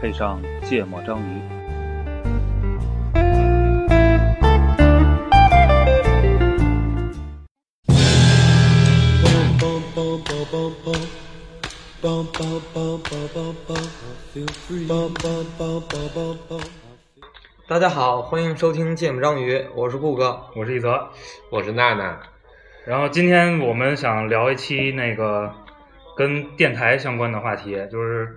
配上芥末章鱼。大家好，欢迎收听《芥末章鱼》，我是顾哥。我是一泽，我是娜娜，然后今天我们想聊一期那个跟电台相关的话题，就是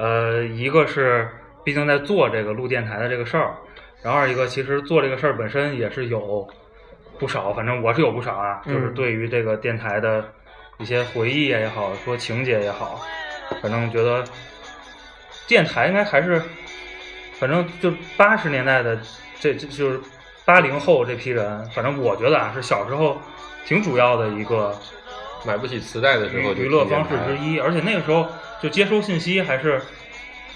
呃，一个是毕竟在做这个录电台的这个事儿，然后二一个其实做这个事儿本身也是有不少，反正我是有不少啊，嗯。就是对于这个电台的一些回忆也好，说情节也好，反正觉得电台应该还是，反正就八十年代的这这就是八零后这批人，反正我觉得啊是小时候挺主要的一个买不起磁带的时候娱乐方式之一，而且那个时候就接收信息还是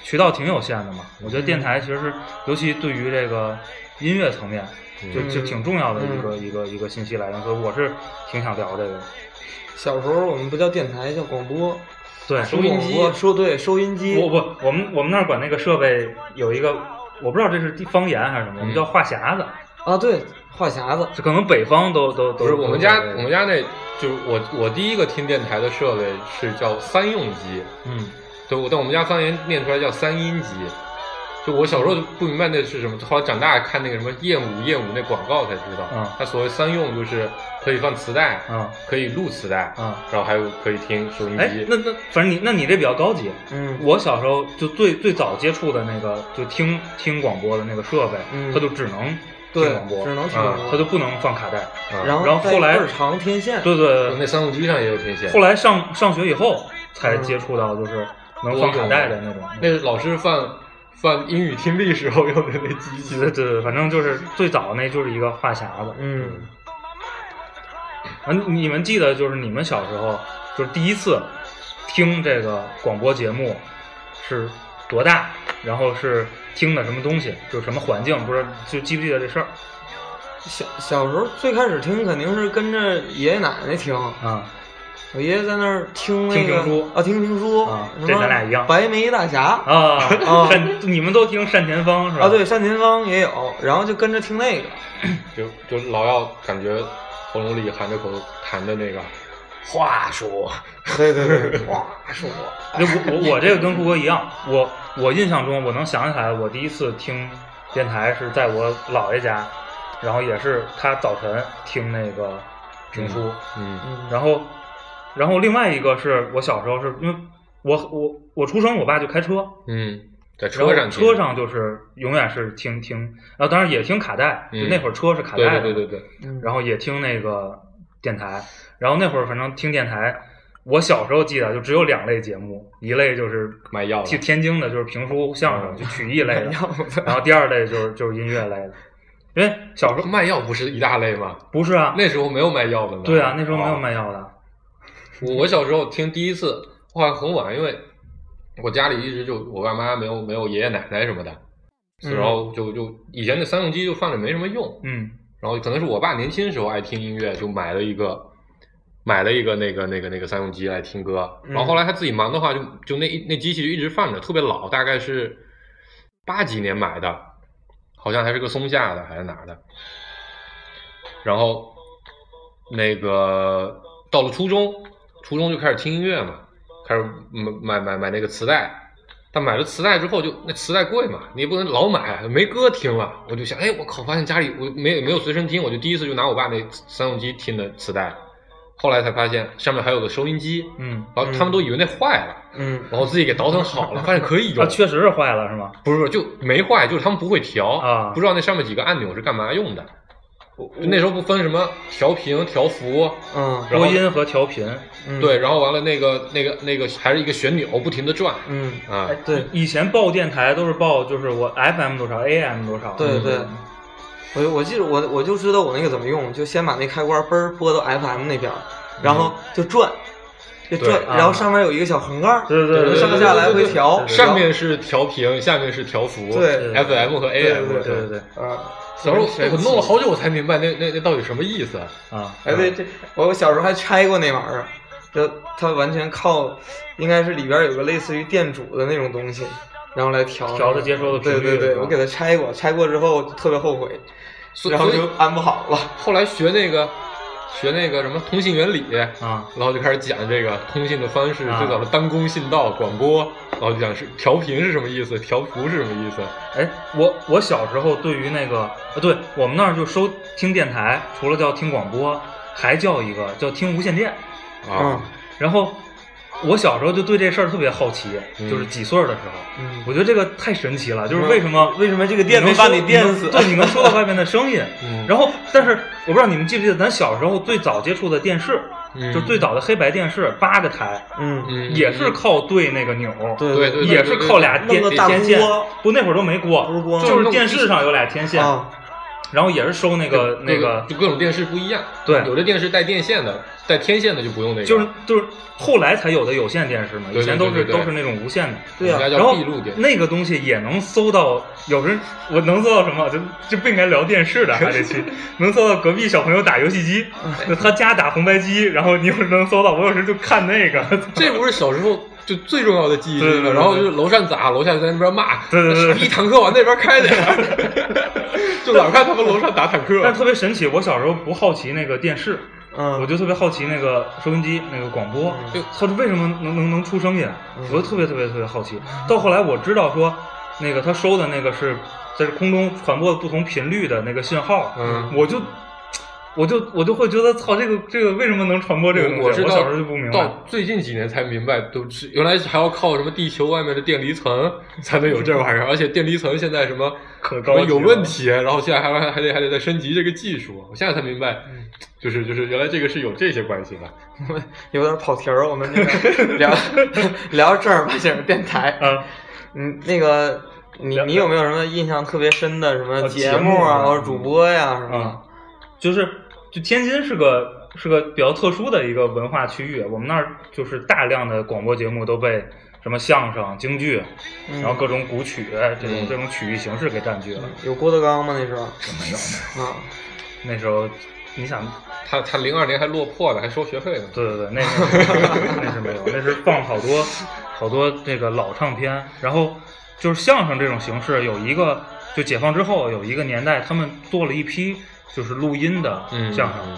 渠道挺有限的嘛。我觉得电台其实是，尤其对于这个音乐层面，就嗯就挺重要的一个、嗯一个一个信息来源，所以我是挺想聊这个。小时候我们不叫电台，叫广播。对，收音机，说对，收音机。不不，我们我们那儿管那个设备有一个，我不知道这是地方言还是什么，我们嗯叫话匣子，啊，对，话匣子。这可能北方都都都不是我们家我们家那就是我我第一个听电台的设备是叫三用机，嗯对，我但我们家方言念出来叫三音机。就我小时候就不明白那是什么，后来长大看那个什么燕舞燕舞那广告才知道，嗯它所谓三用就是可以放磁带，嗯可以录磁带，嗯，然后还有可以听收音哎机，。那那反正你那你这比较高级，嗯，我小时候就最最早接触的那个，就听听广播的那个设备，嗯它就只能对只能听啊广播它就不能放卡带。啊然后然后后来带倍儿长天线。对对对那三路机上也有天线。后来上上学以后才嗯接触到，就是能放卡带的那种。那老师放放英语听力时候用的那机器。对对对，反正就是最早那就是一个话匣子。嗯，啊，你们记得就是你们小时候就是第一次听这个广播节目是多大？然后是听的什么东西？就是什么环境？不知道就记不记得这事儿小小时候最开始听肯定是跟着爷爷奶奶听，啊？我爷爷在那儿听那个听评书啊，听评书啊这咱俩一样白眉大侠啊，啊单你们都听单田芳是吧？啊，对，单田芳也有，然后就跟着听那个。就就老要感觉喉咙里含着口痰的那个话说，对对对，话说，就我我我这个跟顾哥一样，我我印象中我能想起来，我第一次听电台是在我姥爷家，然后也是他早晨听那个评书，嗯嗯，然后然后另外一个是我小时候是因为我我我出生我爸就开车，嗯，在车上车上就是永远是听听，然后当然也听卡带，就嗯。那会儿车是卡带的，对对对然后也听那个电台，然后那会儿反正听电台，我小时候记得就只有两类节目，一类就是卖药的去天津的，就是评书、相声，嗯就曲艺类的，然后第二类就是就是音乐类的，因为小时候卖药不是一大类吗？不是啊，那时候没有卖药的呢。对啊，那时候没有哦卖药的，我我小时候听第一次，后来很晚，因为我家里一直就我爸妈没有没有爷爷奶奶什么的，嗯然后就就以前那三用机就放着没什么用，嗯然后可能是我爸年轻时候爱听音乐，就买了一个买了一个那个那个那个三用机来听歌，然后后来他自己忙的话就，就那那机器就一直放着，特别老，大概是八几年买的，好像还是个松下的还是哪的，然后那个到了初中，初中就开始听音乐嘛，开始买买买买那个磁带。但买了磁带之后就，那磁带贵嘛，你也不能老买，没歌听了。我就想，哎，我靠，发现家里我没没有随身听，我就第一次就拿我爸那三用机听的磁带，后来才发现上面还有个收音机，嗯然后他们都以为那坏了，嗯然后自己给倒腾好了，发现可以用它，，确实是坏了是吗？不是不是就没坏，就是他们不会调啊不知道那上面几个按钮是干嘛用的。那时候不分什么调频、调幅，嗯播音和调频，嗯对，然后完了那个那个那个还是一个旋钮，不停的转嗯啊。对以前报电台都是报就是我 FM 多少 AM 多少，对对嗯我我记得我我就知道我那个怎么用，就先把那开关嘣儿拨到 FM 那边，然后就转，就转，然后上面有一个小横杠，对对对对，上下来回调上面是调频，下面是调幅，对对，FM 和 AM，对对对对啊，小时候我弄了好久，我才明白那那那到底什么意思。啊，哎，对，这我小时候还拆过那玩意儿，就它完全靠，应该是里边有个类似于电阻的那种东西，然后来调调的接收的频率对对对，我给它拆过，拆过之后特别后悔，然后就安不好了。后来学那个学那个什么通信原理，啊，然后就开始讲这个通信的方式，啊最早的单工信道广播，然后就讲是调频是什么意思，调幅是什么意思。哎，我我小时候对于那个，呃，对我们那儿就收听电台，除了叫听广播，还叫一个叫听无线电。嗯啊，然后我小时候就对这事儿特别好奇，嗯就是几岁儿的时候，嗯，我觉得这个太神奇了，就是为什么为什么这个电能能把你电死？对，你能收到外面的声音。嗯然后，但是我不知道你们记不记得，咱小时候最早接触的电视，嗯就最早的黑白电视，八个台，嗯，嗯也是靠对那个钮，对对对也是靠俩电天线锅，不，那会儿都没锅，就是电视上有俩天线，啊，然后也是收那个那个，就各种电视不一样，对有的电视带电线的，带天线的就不用那个，就是就是后来才有的有线电视嘛，以前都是都是那种无线的。对呀然后叫闭路。那个东西也能搜到，有人我能搜到什么？就就不应该聊电视的还得去能搜到隔壁小朋友打游戏机，就他家打红白机，然后你有时能搜到，我有时就看那个。这不是小时候就最重要的记忆之一了。对对对然后就是楼上砸，楼下在那边骂，对对对傻逼坦克往那边开的呀，就老看他们楼上打坦克。但是特别神奇，我小时候不好奇那个电视，嗯，我就特别好奇那个收音机那个广播，嗯它是为什么能能能出声音？我就特别特别特别好奇。到后来我知道说，那个他收的那个是在空中传播的不同频率的那个信号，嗯我就。我就我就会觉得，操，这个这个为什么能传播这个东西？我小时候就不明白。到最近几年才明白，都是原来还要靠什么地球外面的电离层才能有这玩意儿，而且电离层现在什么 可高有问题，然后现在还还还得还得再升级这个技术。我现在才明白，嗯就是就是原来这个是有这些关系的。有点跑题儿，我们那个 聊聊正儿八经儿电台。啊，嗯，那个你你有没有什么印象特别深的什么呃节节目啊，啊或者主播呀什么啊，就是就天津是个是个比较特殊的一个文化区域，我们那儿就是大量的广播节目都被什么相声、京剧，嗯然后各种古曲这种嗯这种曲艺形式给占据了。有郭德纲吗？那时候没有，啊，那时候你想，他他零二年还落魄呢，还收学费呢。对对对，那是那是没有，那是放好多好多这个老唱片，然后就是相声这种形式有一个，就解放之后有一个年代，他们做了一批就是录音的嗯，相声。嗯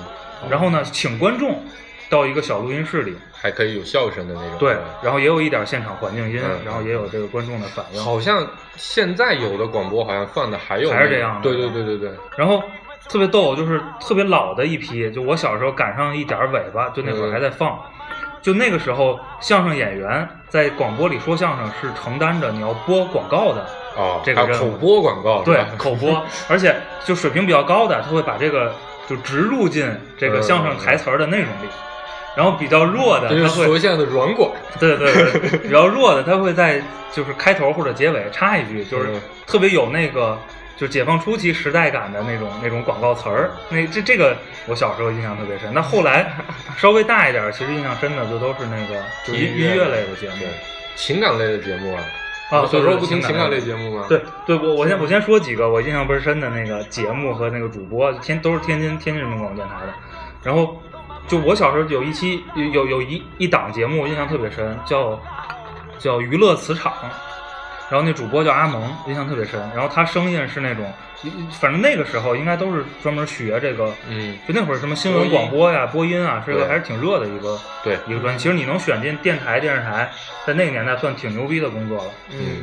然后呢，请观众到一个小录音室里，还可以有笑声的那种。对，然后也有一点现场环境音，嗯然后也有这个观众的反应。好像现在有的广播好像放的还有还是这样的对对对对对，然后特别逗，就是特别老的一批，就我小时候赶上一点儿尾巴，就那会儿嗯还在放。就那个时候，相声演员在广播里说相声是承担着你要播广告的，哦，这个任务口播广告对？口播，而且就水平比较高的，他会把这个就植入进这个相声台词儿的内容里。然后比较弱的，就他会是说现在的软广。对对对，比较弱的，他会在就是开头或者结尾插一句，就是嗯特别有那个就解放初期时代感的那种那种广告词儿。那这这个我小时候印象特别深。那后来 稍微大一点儿，其实印象深的就都是那个就音音乐类的节目对。情感类的节目啊，啊，我小时候不听情情感类类节目吗？对对，我我先我先说几个我印象倍儿深的那个节目和那个主播，天都是天津天津人民广播电台的。然后就我小时候有一期有有有一一档节目我印象特别深，叫叫娱乐磁场，然后那主播叫阿蒙，印象特别深。然后他声音是那种，反正那个时候应该都是专门学这个，嗯，就那会儿什么新闻广播呀、播音啊，是个对还是挺热的一个对，一个专业。其实你能选进电台、电视台，在那个年代算挺牛逼的工作了。嗯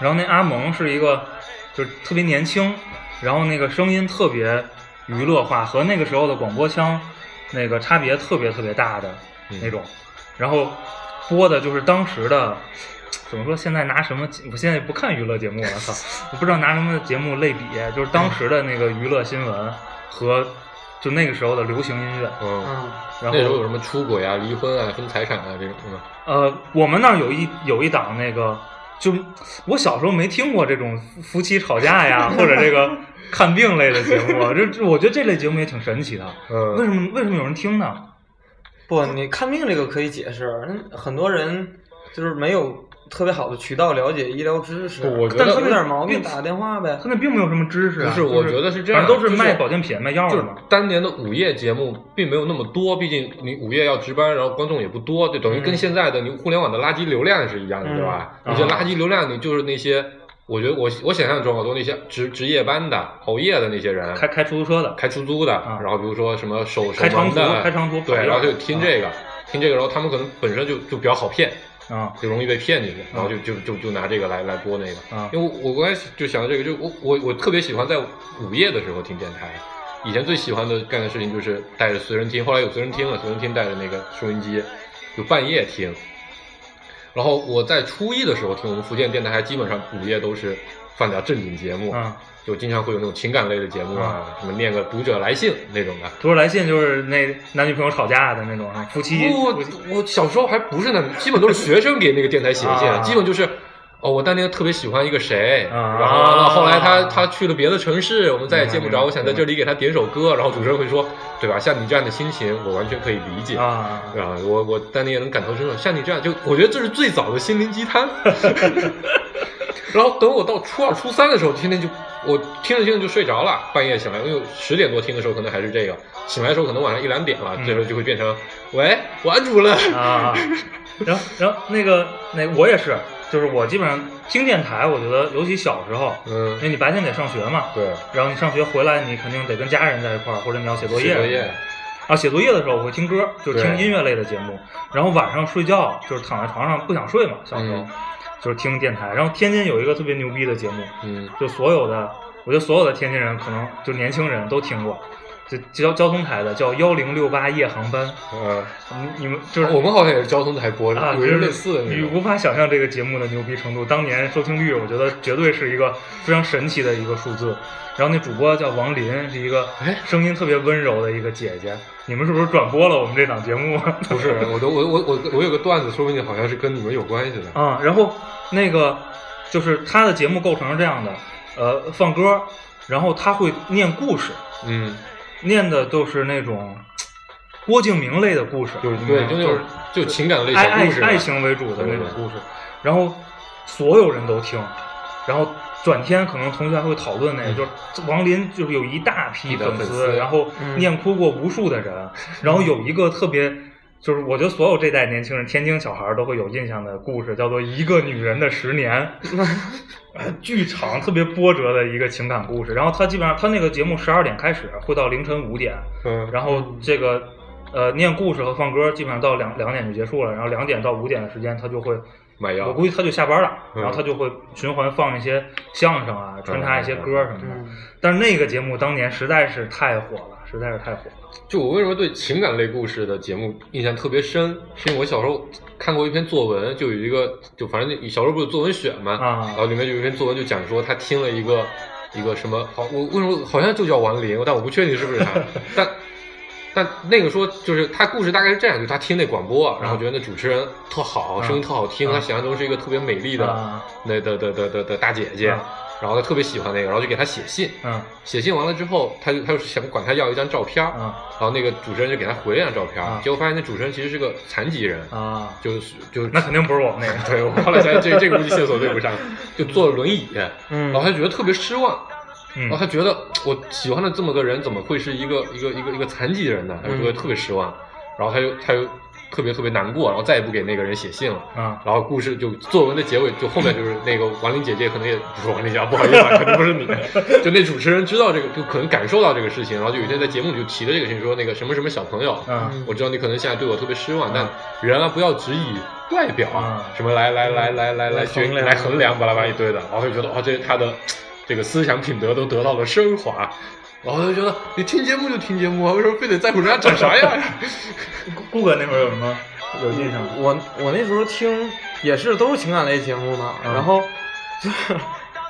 然后那阿蒙是一个就是特别年轻，然后那个声音特别娱乐化，和那个时候的广播腔那个差别特别特别大的嗯那种。然后播的就是当时的怎么说？现在拿什么？我现在也不看娱乐节目了，操！我不知道拿什么节目类比，就是当时的那个娱乐新闻和就那个时候的流行音乐。嗯，嗯然后那时候有什么出轨啊、离婚啊、分财产啊这种的？呃，我们那儿有一有一档那个，就我小时候没听过这种夫夫妻吵架呀，或者这个看病类的节目这我觉得这类节目也挺神奇的。嗯为什么为什么有人听呢？不，你看病这个可以解释，很多人就是没有特别好的渠道了解医疗知识。不我觉得但是有点毛病打个电话呗。他那并没有什么知识啊，不是我觉得是这样反正都是就是卖保健品、卖药的嘛。当年的午夜节目并没有那么多，毕竟你午夜要值班，然后观众也不多，就等于跟嗯现在的你互联网的垃圾流量是一样的，嗯对吧？啊你这垃圾流量，你就是那些，我觉得我我想象中好多那些值值夜班的、熬夜的那些人，开开出租车的，开出租的，啊然后比如说什么守守开长途门的，开长途对，然后就听这个，听这个，然后他们可能本身就就比较好骗，啊就容易被骗进去，然后就就就就拿这个来来播那个。啊因为我我刚才就想到这个，就我我我特别喜欢在午夜的时候听电台。以前最喜欢的干的事情就是带着随身听，后来有随身听了，随身听带着那个收音机，就半夜听。然后我在初一的时候听我们福建电台，基本上午夜都是放点正经节目，啊！就经常会有那种情感类的节目啊，什么念个读者来信那种的。读者来信就是那男女朋友吵架的那种，啊夫妻不，夫妻我小时候还不是那，基本都是学生给那个电台写信，啊基本就是。哦，我当年特别喜欢一个谁，啊然后后来他他去了别的城市，我们再也见不着。我想在这里给他点首歌，然后主持人会说，对吧？像你这样的心情，我完全可以理解。啊，啊，我我当年也能感同身受。像你这样，就我觉得这是最早的心灵鸡汤。然后等我到初二、初三的时候，天天就我听着听着就睡着了，半夜醒来，因为十点多听的时候可能还是这个，醒来的时候可能晚上一两点了，嗯这时候就会变成喂，晚安主任。啊，然后然后那个那我也是，就是我基本上听电台，我觉得尤其小时候，嗯因，为你白天得上学嘛，对，然后你上学回来，你肯定得跟家人在一块儿，或者你要写作业。写作业。啊，写作业的时候我会听歌，就是听音乐类的节目。然后晚上睡觉就是躺在床上不想睡嘛，小时候、嗯就是听电台。然后天津有一个特别牛逼的节目，嗯就所有的，我觉得所有的天津人可能就年轻人都听过，就交交通台的叫幺零六八夜航班。嗯，你你们就是我们好像也是交通台播的，啊，有一个类似的。你无法想象这个节目的牛逼程度。当年收听率，我觉得绝对是一个非常神奇的一个数字。然后那主播叫王林，是一个哎声音特别温柔的一个姐姐。你们是不是转播了我们这档节目？不是，我都我我我我有个段子，说不定好像是跟你们有关系的。啊，然后那个就是他的节目构成是这样的，呃，放歌，然后他会念故事，嗯，念的都是那种郭敬明类的故事，就是你对，就那种明白吗就情感类爱爱小故事，爱情为主的那种故事，然后所有人都听，然后转天可能同学还会讨论那个，嗯。就是王林就是有一大批粉粉丝。然后嗯。念哭过无数的人，然后有一个特别。就是我觉得所有这代年轻人，天津小孩儿都会有印象的故事，叫做《一个女人的十年》，呃剧场特别波折的一个情感故事。然后他基本上他那个节目十二点开始，会到凌晨五点，嗯，然后这个呃念故事和放歌基本上到两两点就结束了，然后两点到五点的时间他就会，买药我估计他就下班了，嗯然后他就会循环放一些相声啊，穿插一些歌什么的。嗯但是那个节目当年实在是太火了，实在是太火了。就我为什么对情感类故事的节目印象特别深，是因为我小时候看过一篇作文，就有一个，就反正小时候不是有作文选嘛，啊然后里面就有一篇作文就讲说他听了一个一个什么好，我为什么好像就叫王林，但我不确定是不是他，但。但那个说就是他故事大概是这样，就是他听那广播，然后觉得那主持人特好，啊声音特好听，啊他想象中是一个特别美丽的啊那的的的的的大姐姐啊，然后他特别喜欢那个，然后就给他写信，嗯。写信完了之后，他就他就想管他要一张照片，嗯。然后那个主持人就给他回了一张照片结果发现那主持人其实是个残疾人，啊，就是就那肯定不是我们那个。对，我后来想这这个估计线索对不上，就坐轮椅，嗯。然后他觉得特别失望，嗯。然后他觉得我喜欢的这么个人怎么会是一个一个一个一个残疾人呢？他就觉得特别失望，然后他就他就特别特别难过，然后再也不给那个人写信了。啊然后故事就作文的结尾，就后面就是那个王林姐姐可能也不是王林姐，不好意思啊，肯定不是你。就那主持人知道这个，就可能感受到这个事情，然后就有一天在节目里就提了这个事情，说那个什么什么小朋友，嗯我知道你可能现在对我特别失望，但人啊不要只以外表嗯什么来来来来来来决衡量来衡量巴拉巴拉一堆的，然后就觉得哦，这他的这个思想品德都得到了升华。然后就觉得你听节目就听节目啊，为什么非得在乎人家长啥样呀？顾哥那会儿有什么有印象吗？我我那时候听也是都是情感类节目嘛，嗯然后就是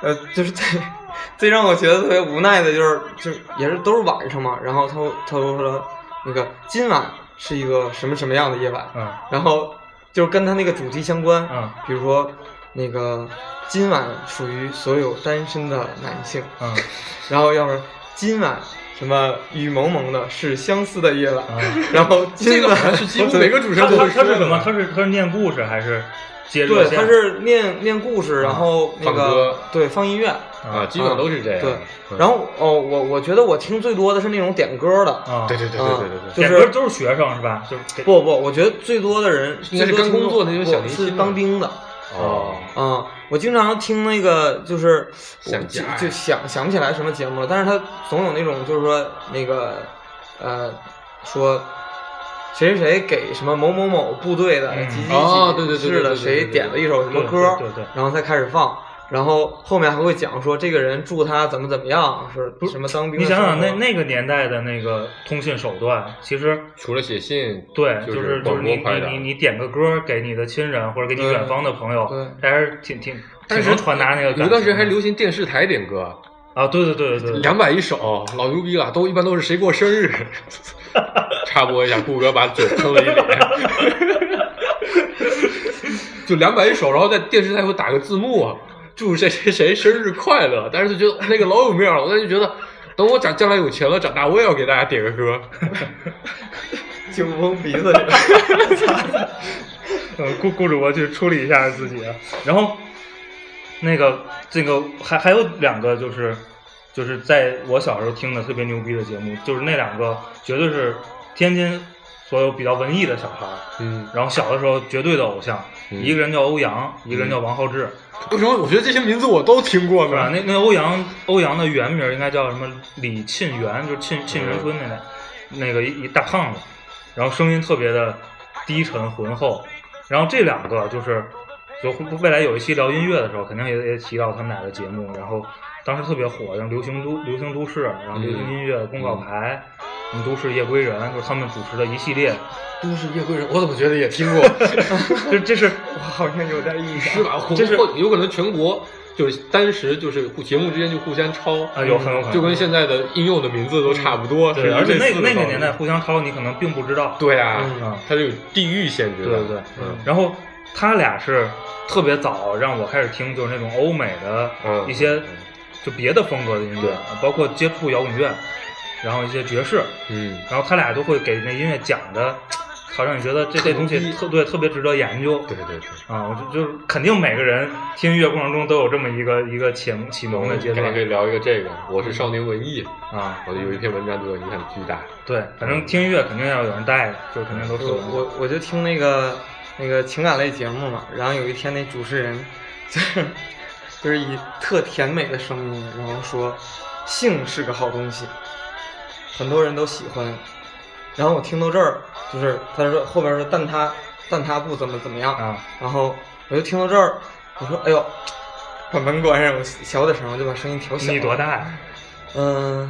呃就是最 最让我觉得特别无奈的就是就也是都是晚上嘛，然后他他说那个今晚是一个什么什么样的夜晚，嗯然后就是跟他那个主题相关，嗯比如说那个今晚属于所有单身的男性，嗯 然后要是今晚什么雨蒙蒙的是相思的夜晚，嗯。然后今晚这个是几乎每个主持他他人都会说的他是什么？他是他是念故事还是对，接热线。他是念念故事，然后那个对放音乐，啊，基本上都是这样。对嗯，然后哦，我我觉得我听最多的是那种点歌的，啊，对对对对对对对，点歌都是学生是吧？就是不不，我觉得最多的人应该是最多听刚工作的那种小年轻嘛当兵的哦，哦，啊。我经常听那个，就是想就就想想不起来什么节目了，但是他总有那种就是说那个呃说。谁谁谁给什么某某某部队的嗯几几几哦对对对对是的，谁点了一首什么歌，对对对然后再开始放，然后后面还会讲说这个人祝他怎么怎么样，是不是什么当兵你想想那那个年代的那个通信手段，其实除了写信，对，就是就是广你播你你你点个歌给你的亲人或者给你远方的朋友对，还是挺挺挺能传达那个感觉的。有一段时间还流行电视台点歌，啊，对对对对对对，两百一首，老牛逼了，都一般都是谁过生日，插播一下，顾哥把嘴喷了一脸，就两百一首，然后在电视台会打个字幕，祝谁谁谁生日快乐，但是就觉得那个老有面了，我就觉得。等我长将来有钱了，长大我也要给大家点个歌。就蒙鼻子里。呃，顾顾主播去处理一下自己，啊然后那个这个还还有两个就是就是在我小时候听的特别牛逼的节目，就是那两个绝对是天津所有比较文艺的小孩，嗯，然后小的时候绝对的偶像，嗯一个人叫欧阳，一个人叫王浩志，为什么我觉得这些名字我都听过是吧？呢？那那欧阳欧阳的原名应该叫什么李沁园，就是沁沁园春那那那个一一大胖子，然后声音特别的低沉浑厚，然后这两个就是就未来有一期聊音乐的时候，肯定也也提到他们俩的节目，然后当时特别火，像流行都流行都市，然后流行音乐公告牌，什么都市夜归人，就是他们主持的一系列，都市夜归人，我怎么觉得也听过？这这是 我好像有点印象。是吧？这是有可能全国就是当时就是互节目之间就互相抄啊有很有可能就跟现在的应用的名字都差不多。对，是而且那类似的道理那个年代互相抄，你可能并不知道，对啊，嗯它是有地域限制的。对对对，嗯然后他俩是特别早让我开始听，就是那种欧美的嗯一些嗯就别的风格的音乐，包括接触摇滚乐，然后一些爵士，嗯，然后他俩都会给那音乐讲的，好让你觉得这这东西特对特别值得研究。对对对。啊，我就就是肯定每个人听音乐过程中都有这么一个一个启启蒙的阶段可以聊一个这个，我是少年文艺，啊，我有一篇文章对我影响巨大。对，反正听音乐肯定要有人带的，就肯定都是我我我就听那个那个情感类节目嘛，然后有一天那主持人就是 就是以特甜美的声音，然后说性是个好东西，很多人都喜欢。然后我听到这儿，就是他说后边说但他但他不怎么怎么样，啊，然后我就听到这儿，我说哎呦，把门关上，我小点声，我就把声音调小。你多？大呀？嗯、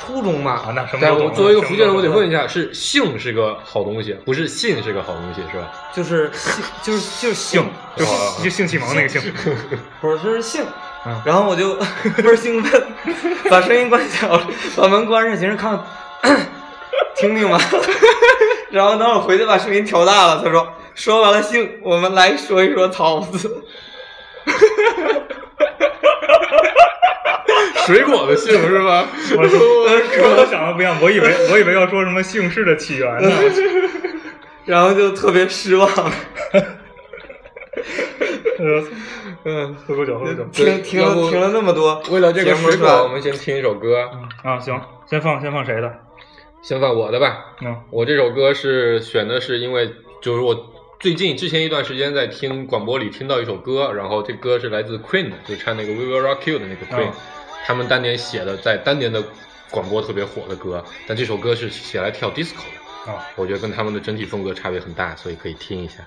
初中吧。啊，那什么？我作为一个福建人，我得问一下，是性是个好东西，不是信是个好东西，是吧？就是性，就是就是性性，就性启蒙那个性。不是，就是性。嗯然后我就 倍儿兴奋，把声音关小了，把门关上，寻思看 听听吧。然后等我回去把声音调大了，他说说完了姓，我们来说一说桃子。水果的姓是吧？我跟我想的不一样，我以为我以为要说什么姓氏的起源呢。然后就特别失望，呃，嗯，喝口酒，喝口酒。听听听了那么多 为了这个水果，我们先听一首歌，啊，行，先放先放谁的？先放我的吧。嗯我这首歌是选的是因为就是我最近之前一段时间在听广播里听到一首歌，然后这歌是来自 Queen，的就唱那个 We Will Rock You 的那个 Queen，、嗯他们当年写的在当年的广播特别火的歌，但这首歌是写来跳 disco 的，啊，我觉得跟他们的整体风格差别很大，所以可以听一下。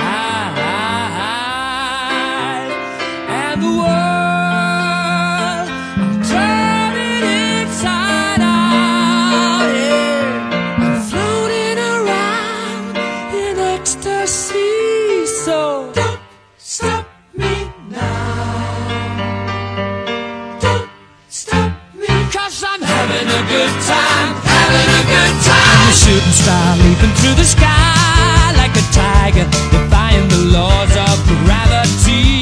Good time Having a good time. I'm a shooting star leaping through the sky Like a tiger Defying the laws of gravity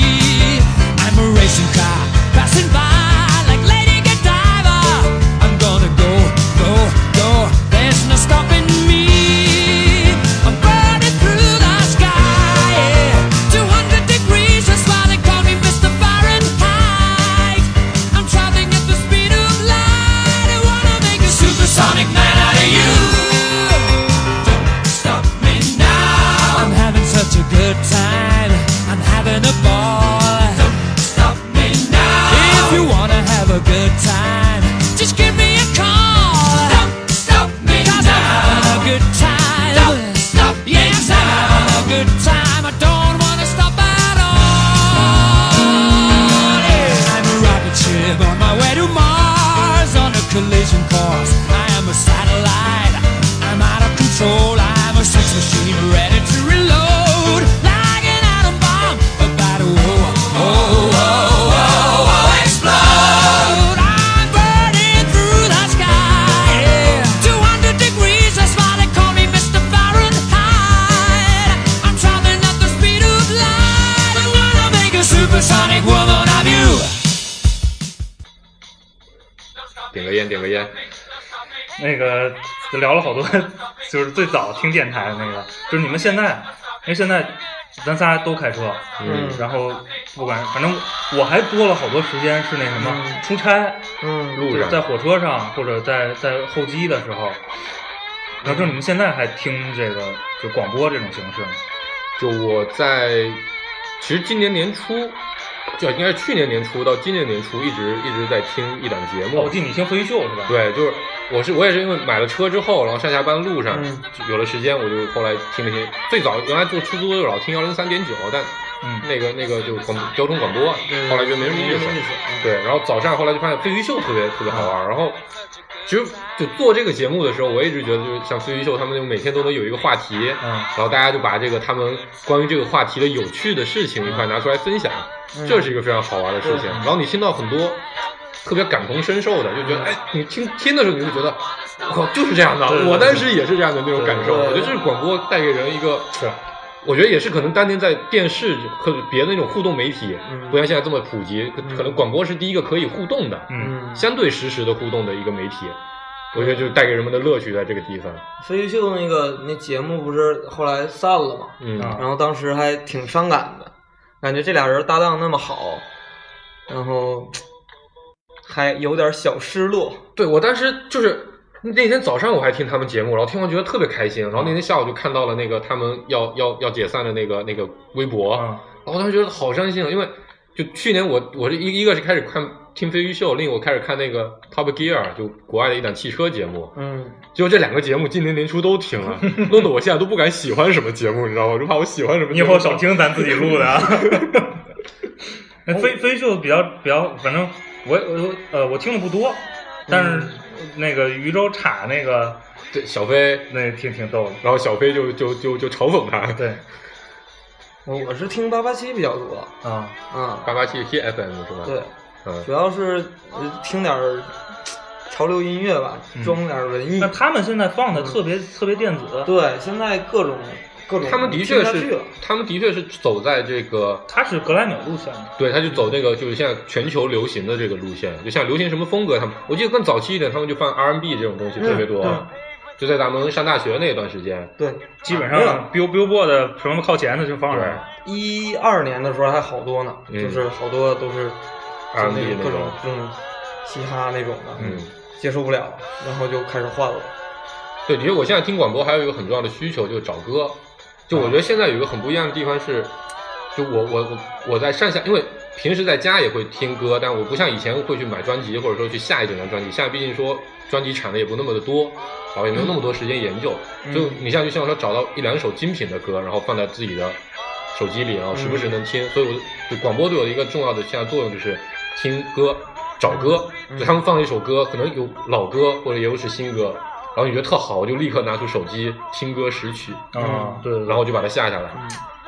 good time. Just give me a call. Don't stop me Cause now. I'm having a good time. Don't stop me yeah, now. I'm having a good time. I don't wanna stop at all. Yeah, I'm a rocket ship on my way to Mars on a collision course. 聊了好多，就是最早听电台的那个，就是你们现在，因为现在咱仨都开车，嗯。然后不管反正我还多了好多时间是那什么、嗯。出差，嗯。就是路上在火车上或者在在候机的时候，然后就你们现在还听这个就广播这种形式吗？就我在，其实今年年初，就应该是去年年初到今年年初，一直一直在听一档节哦，目我。记得你听飞鱼秀是吧？，对，就是我是我也是因为买了车之后，然后上下班路上、嗯有了时间，我就后来听了听。最早原来坐出租就老听幺零三点九，但嗯，那个那个就广交通广播，后来觉得没什么意思。思。对，然后早上后来就发现飞鱼秀特别特别好玩儿，然后其实就做这个节目的时候，我一直觉得就是像孙云秀他们就每天都能有一个话题，嗯然后大家就把这个他们关于这个话题的有趣的事情一块拿出来分享，这是一个非常好玩的事情。然后你听到很多特别感同身受的，就觉得哎，你听听的时候你就觉得，我靠，就是这样的我当时也是这样的那种感受。我觉得这是广播带给人一个是。我觉得也是可能当年在电视和别的那种互动媒体，嗯不像现在这么普及，可可能广播是第一个可以互动的，相对实时的互动的一个媒体。我觉得就是带给人们的乐趣在这个地方。飞鱼秀那个那节目不是后来散了嘛？嗯，啊然后当时还挺伤感的，感觉这俩人搭档那么好，然后还有点小失落。对我当时就是那天早上我还听他们节目，然后听完觉得特别开心，然后那天下午就看到了那个他们要要要解散的那个那个微博，嗯然后当时觉得好伤心啊，因为就去年我我是一一个是开始看听飞鱼秀，另一个我开始看那个 Top Gear，就国外的一档汽车节目，嗯，结果这两个节目今年年初都停了，弄得我现在都不敢喜欢什么节目，你知道吗？我就怕我喜欢什么节目。你以后少听咱自己录的啊。那 飞飞秀比较比较，反正我我呃我听的不多，但是那个禹州插那个对小飞，那挺挺逗的。然后小飞就就就就嘲讽他，对我是听八八七比较多，啊，啊，八八七 T FM 是吧？对，嗯主要是听点潮流音乐吧，装点文艺那。他们现在放的特别特别电子，对，现在各种各种他们的确是他们的确是走在这个，他是格莱美路线的。对，他就走那个就是现在全球流行的这个路线，就像流行什么风格，他们我记得更早期一点，他们就放 R&B 这种东西特别多，嗯就在咱们上大学那段时间，对，基本上 bill billboard 什么靠前的就放上对了。一二年的时候还好多呢，嗯就是好多都是就 R&B 那种各种这种嘻哈那种的，嗯，接受不了，然后就开始换了。对，的确，我现在听广播还有一个很重要的需求就是找歌，就我觉得现在有一个很不一样的地方是，就我我我我在上下，因为平时在家也会听歌，但我不像以前会去买专辑或者说去下一整张专辑，现在毕竟说专辑产的也不那么的多，然后也没有那么多时间研究，嗯就你像就像说找到一两首精品的歌，然后放在自己的手机里，然后时不时能听，所以我就广播对我的一个重要的现在作用就是听歌。找歌，嗯就他们放了一首歌，可能有老歌或者也有是新歌，然后你觉得特好，我就立刻拿出手机听歌识曲，啊，对然后就把它下下来。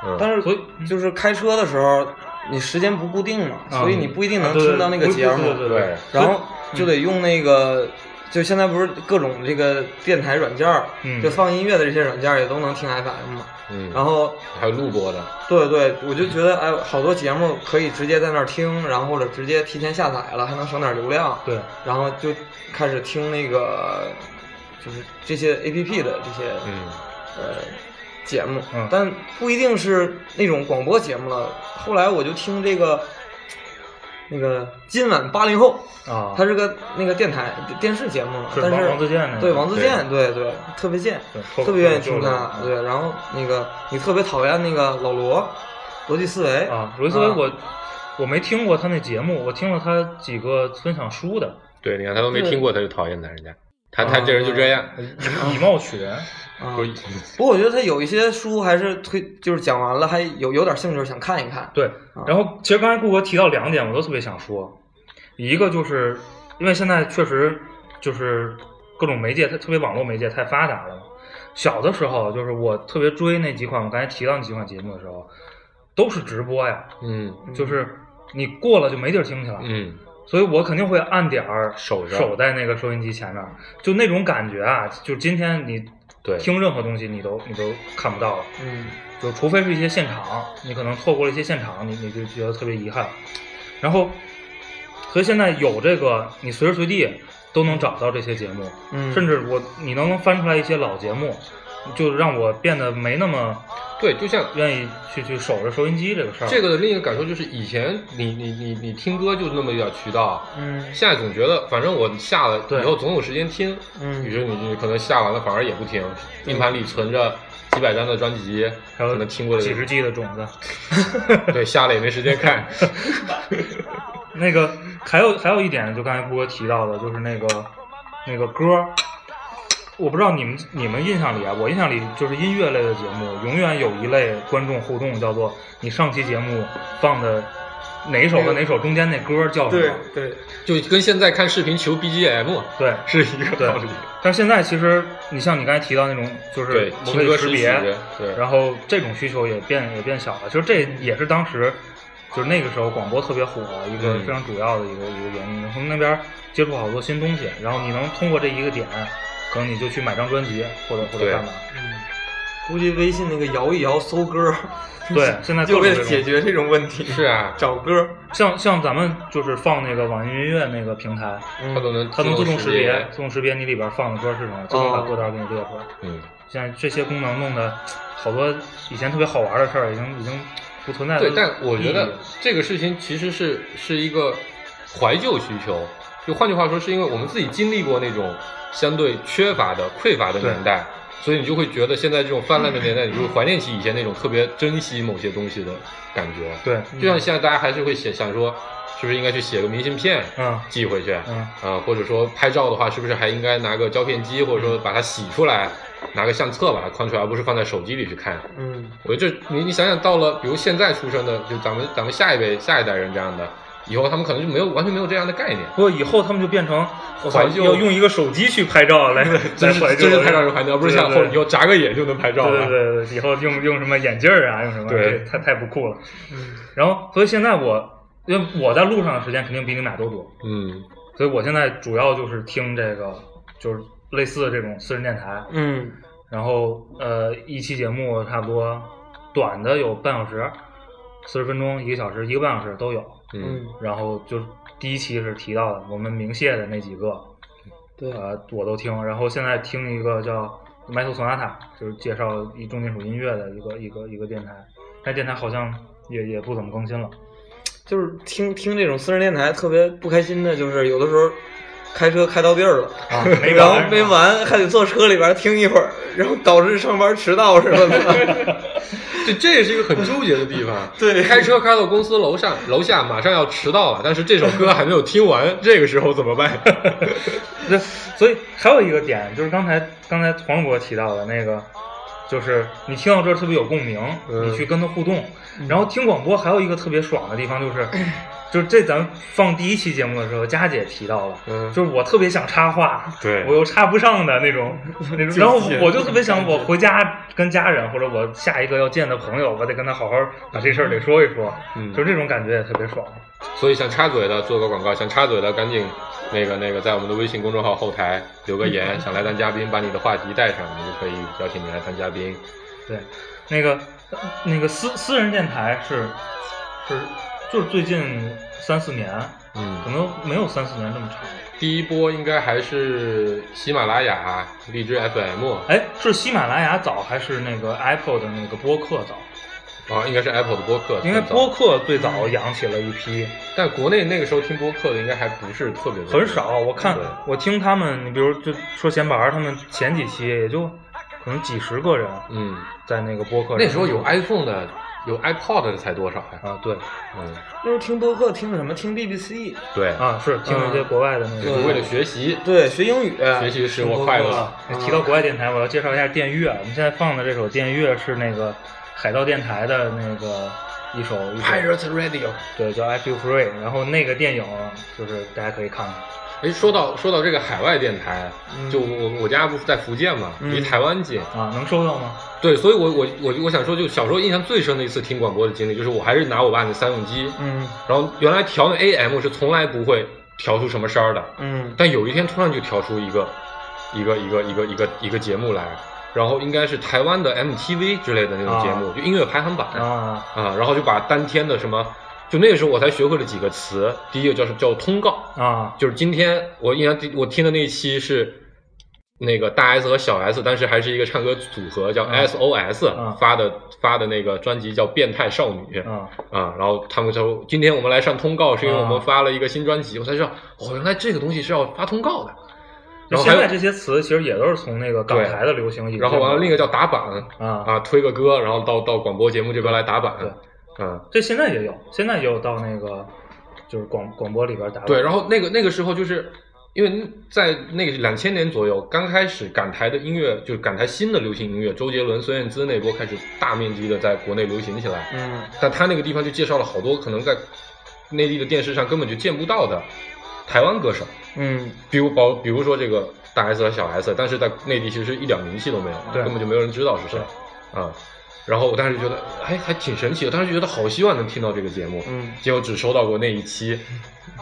嗯，但是所以就是开车的时候，你时间不固定嘛，啊。所以你不一定能听到那个节目，对对对对，然后就得用那个。就现在不是各种这个电台软件儿，嗯。就放音乐的这些软件儿也都能听 FM 嘛。嗯，然后，还有录播的，对对，我就觉得哎，好多节目可以直接在那儿听，然后或者直接提前下载了，还能省点流量。对，然后就开始听那个，就是这些 A P P 的这些嗯，呃节目，嗯但不一定是那种广播节目了。后来我就听这个那个今晚八零后，啊，它是个那个电台电视节目，是王但是王自健那个对王自健，对对，特别贱，对特别愿意听他。对，然后那个你特别讨厌那个老罗，逻辑思维啊，逻辑思维啊我我没听过他那节目，我听了他几个分享书的，对，你看他都没听过，他就讨厌他，人家，他啊他这人就这样，以以貌取人。啊不过我觉得他有一些书还是推，就是讲完了还有有点兴趣想看一看。对啊，然后其实刚才顾哥提到两点，我都特别想说，一个就是因为现在确实就是各种媒介，它特别网络媒介太发达了。小的时候，就是我特别追那几款我刚才提到那几款节目的时候，都是直播呀，嗯就是你过了就没地儿听去了，嗯，所以我肯定会按点儿守着。守在那个收音机前面，就那种感觉啊，就今天你对。听任何东西你都你都看不到了。嗯。就除非是一些现场，你可能错过了一些现场，你你就觉得特别遗憾。然后，所以现在有这个，你随时随地都能找到这些节目，嗯。甚至我你能翻出来一些老节目，就让我变得没那么对，就像愿意去去守着收音机这个事儿。这个的另一个感受就是，以前你你你你听歌就那么一点渠道，嗯现在总觉得反正我下了对以后总有时间听，嗯于是你你可能下完了反而也不听，硬盘里存着几百张的专辑，还有可能听过的几十 G 的种子。对，下了也没时间看。那个还有还有一点，就刚才波哥提到的，就是那个那个歌儿，我不知道你们你们印象里啊，我印象里就是音乐类的节目，永远有一类观众互动，叫做你上期节目放的哪首和哪首中间那歌儿叫什么？对，就跟现在看视频求 BGM 对是一个道理。但是现在其实你像你刚才提到那种，就是可以识识别然后这种需求也变也变小了。其实这也是当时就是那个时候广播特别火一个嗯非常主要的一个、一个原因。从那边接触好多新东西，然后你能通过这一个点，可能你就去买张专辑或者或者干嘛。嗯，估计微信那个摇一摇搜歌，对，现在就为了解决这种问题，是啊，找歌，像像咱们就是放那个网易云音乐那个平台，嗯它都能它能自动识别别，自动识别你里边放的歌是什么，自动把哦歌单给你列出来。嗯，现在这些功能弄的好多以前特别好玩的事儿，已经已经不存在了。对，但我觉得这个事情其实是是一个怀旧需求，就换句话说，是因为我们自己经历过那种相对缺乏的、匮乏的年代，所以你就会觉得现在这种泛滥的年代，你就会怀念起以前那种特别珍惜某些东西的感觉。对，就像现在大家还是会写想说，是不是应该去写个明信片，嗯。寄回去，嗯。呃，或者说拍照的话，是不是还应该拿个胶片机，或者说把它洗出来，拿个相册把它框出来，而不是放在手机里去看。嗯。我觉得这你你想想，到了比如现在出生的，就咱们咱们下一辈下一代人这样的，以后他们可能就没有完全没有这样的概念，不过以后他们就变成我怀旧要用一个手机去拍照来来怀旧，真是太让人怀念了，不是像后以后眨个眼就能拍照对了。对对对，以后用用什么眼镜儿啊，用什么，对太太不酷了。嗯然后，所以现在我因为我在路上的时间肯定比你们俩都多，嗯所以我现在主要就是听这个，就是类似的这种私人电台，嗯然后呃，一期节目差不多短的有半小时，四十分钟、一个小时、一个半小时都有。嗯嗯，然后就第一期是提到的我们明谢的那几个，对，呃，我都听。然后现在听一个叫 Metal Sonata，就是介绍一重金属音乐的一个一个一个电台，那电台好像也也不怎么更新了。就是听听这种私人电台特别不开心的，就是有的时候开车开到地儿了，啊没然后完没完，还得坐车里边听一会儿，然后导致上班迟到什么的。对，这也是一个很纠结的地方。对开车开到公司楼上楼下，马上要迟到了，但是这首歌还没有听完，这个时候怎么办？那，所以还有一个点就是刚才刚才黄渤提到的那个，就是你听到这儿特别有共鸣，嗯你去跟他互动。然后听广播还有一个特别爽的地方就是，就是这咱放第一期节目的时候，佳姐提到了，嗯就是我特别想插话，对我又插不上的那种 那种，然后我就特别想我回家跟家人或者我下一个要见的朋友，我得跟他好好把这事儿得说一说，嗯就这种感觉也特别爽。所以想插嘴的做个广告，想插嘴的赶紧那个那个在我们的微信公众号后台留个言，想来当嘉宾，把你的话题带上，我们就可以邀请你来当嘉宾。对，那个那个私私人电台是是就是最近三四年，嗯可嗯，能没有三四年这么长。第一波应该还是喜马拉雅、荔枝 FM 哎，是喜马拉雅早还是那个 Apple 的那个播客早？啊，应该是 Apple 的播客，应该播客最早养起了一批，但国内那个时候听播客的应该还不是特别多很少。我看我听他们，你比如就说闲白儿，他们前几期也就可能几十个人嗯，在那个播客。那时候有 iPhone 的，有 iPod 的才多少呀？啊，对嗯，那时候听播客听的什么？听 BBC，对，啊，是听一些国外的那个。就是为了学习，对，学英语，学习使我快乐。哎提到国外电台，我要介绍一下电乐。我们现在放的这首电乐是那个海盗电台的那个一首一首 Pirate Radio。对，叫《I Feel Free》。然后那个电影就是大家可以看看。哎，说到说到这个海外电台，嗯就我我家不是在福建嘛，嗯离台湾近，啊，能收到吗？对，所以我我我我想说，就小时候印象最深的一次听广播的经历，就是我还是拿我爸那三用机，嗯。然后原来调那 AM 是从来不会调出什么声儿的，嗯。但有一天突然就调出一个一个一个一个一个一个节目来，然后应该是台湾的 MTV 之类的那种节目，就音乐排行榜啊，啊，然后就把当天的什么就那个时候我才学会了几个词，第一个叫是叫通告，啊，就是今天我印象第我听的那一期是那个大 S 和小 S，当时还是一个唱歌组合叫嗯 SOS、嗯发的发的那个专辑叫《变态少女》啊，啊，然后他们说今天我们来上通告，是因为我们啊。发了一个新专辑，我才知道哦，原来这个东西是要发通告的。然后现在这些词其实也都是从那个港台的流行然后完了另一个叫打板啊。啊，推个歌，然后到到广播节目这边来打板，对嗯。这现在也有，现在也有到那个就是广广播里边打对，然后那个那个时候就是因为在那个两千年左右，刚开始港台的音乐，就是港台新的流行音乐，周杰伦、孙燕姿那波开始大面积的在国内流行起来。嗯但他那个地方就介绍了好多可能在内地的电视上根本就见不到的台湾歌手，嗯比如包比如说这个大 S 和小 S，但是在内地其实一点名气都没有，对根本就没有人知道是谁啊。然后我当时觉得还还挺神奇的，当时觉得好希望能听到这个节目，嗯，结果只收到过那一期，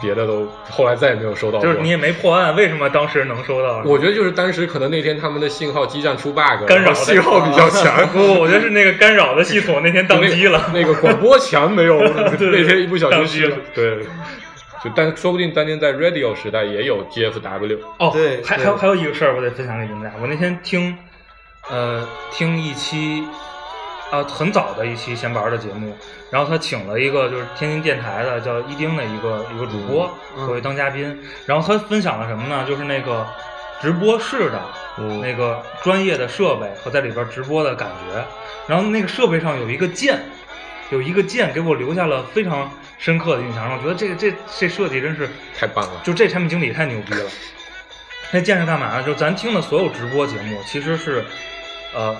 别的都后来再也没有收到过。就是你也没破案，为什么当时能收到？我觉得就是当时可能那天他们的信号基站出 bug，干扰信号比较强，不，我觉得是那个干扰的系统那天宕机了。那个广播墙没有，对那天一不小心宕机了对，就但说不定当年在 radio 时代也有 GFW，哦，对对还还有还有一个事儿，我得分享给你们俩。我那天听，呃，听一期，啊，很早的一期闲玩的节目，然后他请了一个就是天津电台的叫一丁的一个一个主播嗯作为当嘉宾，然后他分享了什么呢？就是那个直播室的嗯那个专业的设备和在里边直播的感觉，然后那个设备上有一个键，有一个键给我留下了非常深刻的印象，让我觉得这个这这设计真是太棒了。就这产品经理太牛逼了。那键是干嘛的？就咱听的所有直播节目，其实是，呃，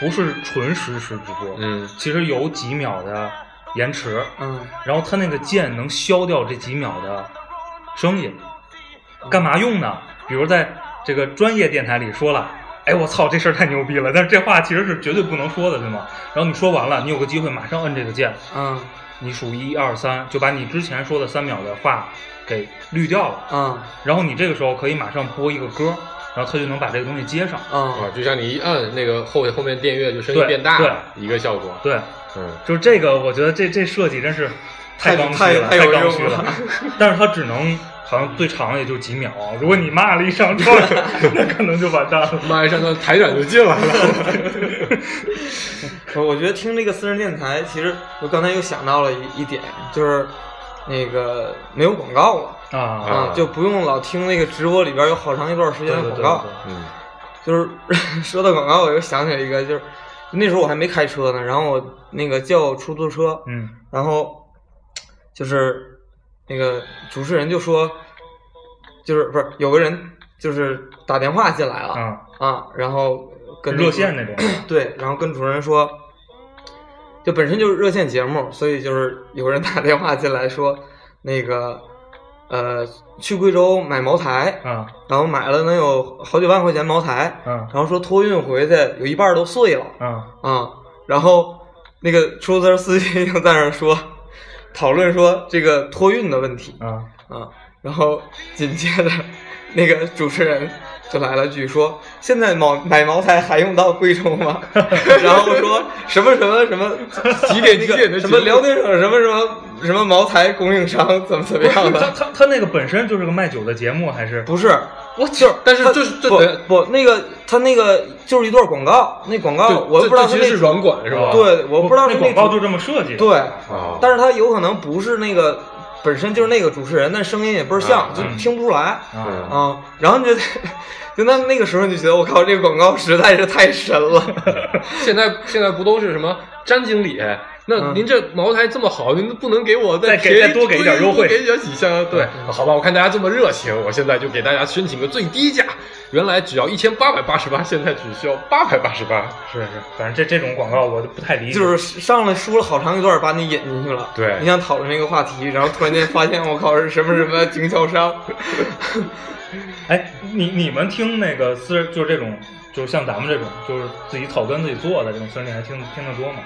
不是纯实时直播，嗯。其实有几秒的延迟，嗯。然后它那个键能消掉这几秒的声音，干嘛用呢？比如在这个专业电台里说了，哎我操，这事儿太牛逼了，但是这话其实是绝对不能说的，对吗？然后你说完了，你有个机会马上摁这个键，嗯。你数一二三，就把你之前说的三秒的话给滤掉了。嗯。然后你这个时候可以马上播一个歌，然后它就能把这个东西接上。嗯啊，就像你一按那个后后面电乐就声音变大一个效果。对，嗯，就是这个，我觉得这这设计真是太刚需了，太刚需用了但是它只能好像最长也就几秒，如果你骂了一上串，那可能就完蛋了。骂一上串台长就进来了。我我觉得听这个私人电台，其实我刚才又想到了一一点，就是那个没有广告了啊啊，就不用老听那个直播里边有好长一段时间的对对广告。对嗯就是说到广告，我又想起来一个，就是那时候我还没开车呢，然后我那个叫出租车，嗯然后就是那个主持人就说，就是不是有个人就是打电话进来了啊，啊，然后跟那个热线那种。对，然后跟主持人说，就本身就是热线节目，所以就是有人打电话进来说，那个呃去贵州买茅台，嗯然后买了能有好几万块钱茅台，嗯然后说托运回去有一半都碎了啊啊，然后那个出租车司机 就在那说讨论说这个托运的问题啊啊，然后紧接着那个主持人就来了句说：“现在茅买茅台还用到贵州吗？” 然后说什么什么什么几点那几点的 个什么辽宁省什么什么什么茅台供应商怎么怎么样的？他他他那个本身就是个卖酒的节目，还是不是，我就是，但是就是这不不那个他那个就是一段广告，那广告我不知道他那其实是软管是吧？对，我不知道是那那广告就这么设计的。对，啊，但是他有可能不是那个本身就是那个主持人，但声音也倍儿像，就嗯听不出来。啊，然后你就 就那那个时候你就觉得我靠，这个广告实在是太神了。现在现在不都是什么詹经理？那嗯您这茅台这么好，您不能给我再给再多给一点优惠多给点几箱？对，好吧，我看大家这么热情，我现在就给大家申请个最低价，原来只要一千八百八十八，现在只需要八百八十八。是是，反正这这种广告我就不太理解。就是上来说了好长一段，把你引进去了。对你想讨论这个话题，然后突然间发现我靠是什么什么经销商。哎，你你们听那个私人就是这种，就是像咱们这种，就是自己草根自己做的这种私人电台，听听得多吗？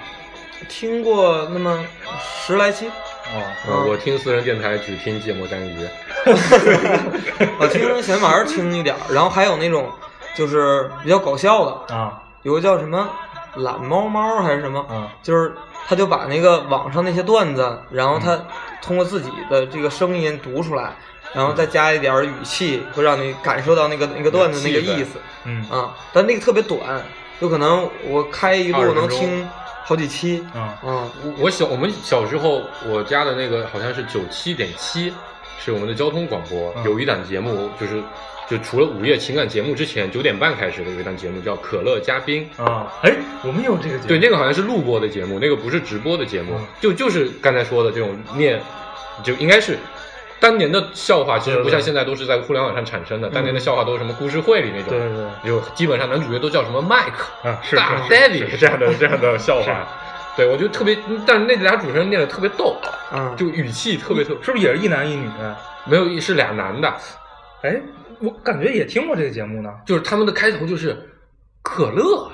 听过那么十来期，哦，嗯，我听私人电台只听芥末章鱼。我听闲玩儿听一点儿，然后还有那种就是比较搞笑的，啊。有个叫什么懒猫猫还是什么，啊。就是他就把那个网上那些段子，然后他通过自己的这个声音读出来，然后再加一点语气，会让你感受到那个那个段子那个意思。嗯。啊。但那个特别短，有可能我开一20路能听好几期嗯啊。我我小我们小时候，我家的那个好像是九七点七，是我们的交通广播，嗯有一档节目就是。就除了午夜情感节目之前，九点半开始的有一档节目叫《可乐嘉宾》，啊，哎，我们有这个节目，对，那个好像是录播的节目，那个不是直播的节目，嗯就就是刚才说的这种念，就应该是当年的笑话，其实不像现在都是在互联网上产生的，当年的笑话都是什么故事会里那种，对。对对就基本上男主角都叫什么麦克、啊，是大是 Daddy 是这样的这样的笑话，对我觉得特别，但是那俩主持人念的特别逗，啊，就语气特别特，是不是也是一男一女？没有是俩男的，哎，我感觉也听过这个节目呢。就是他们的开头就是可乐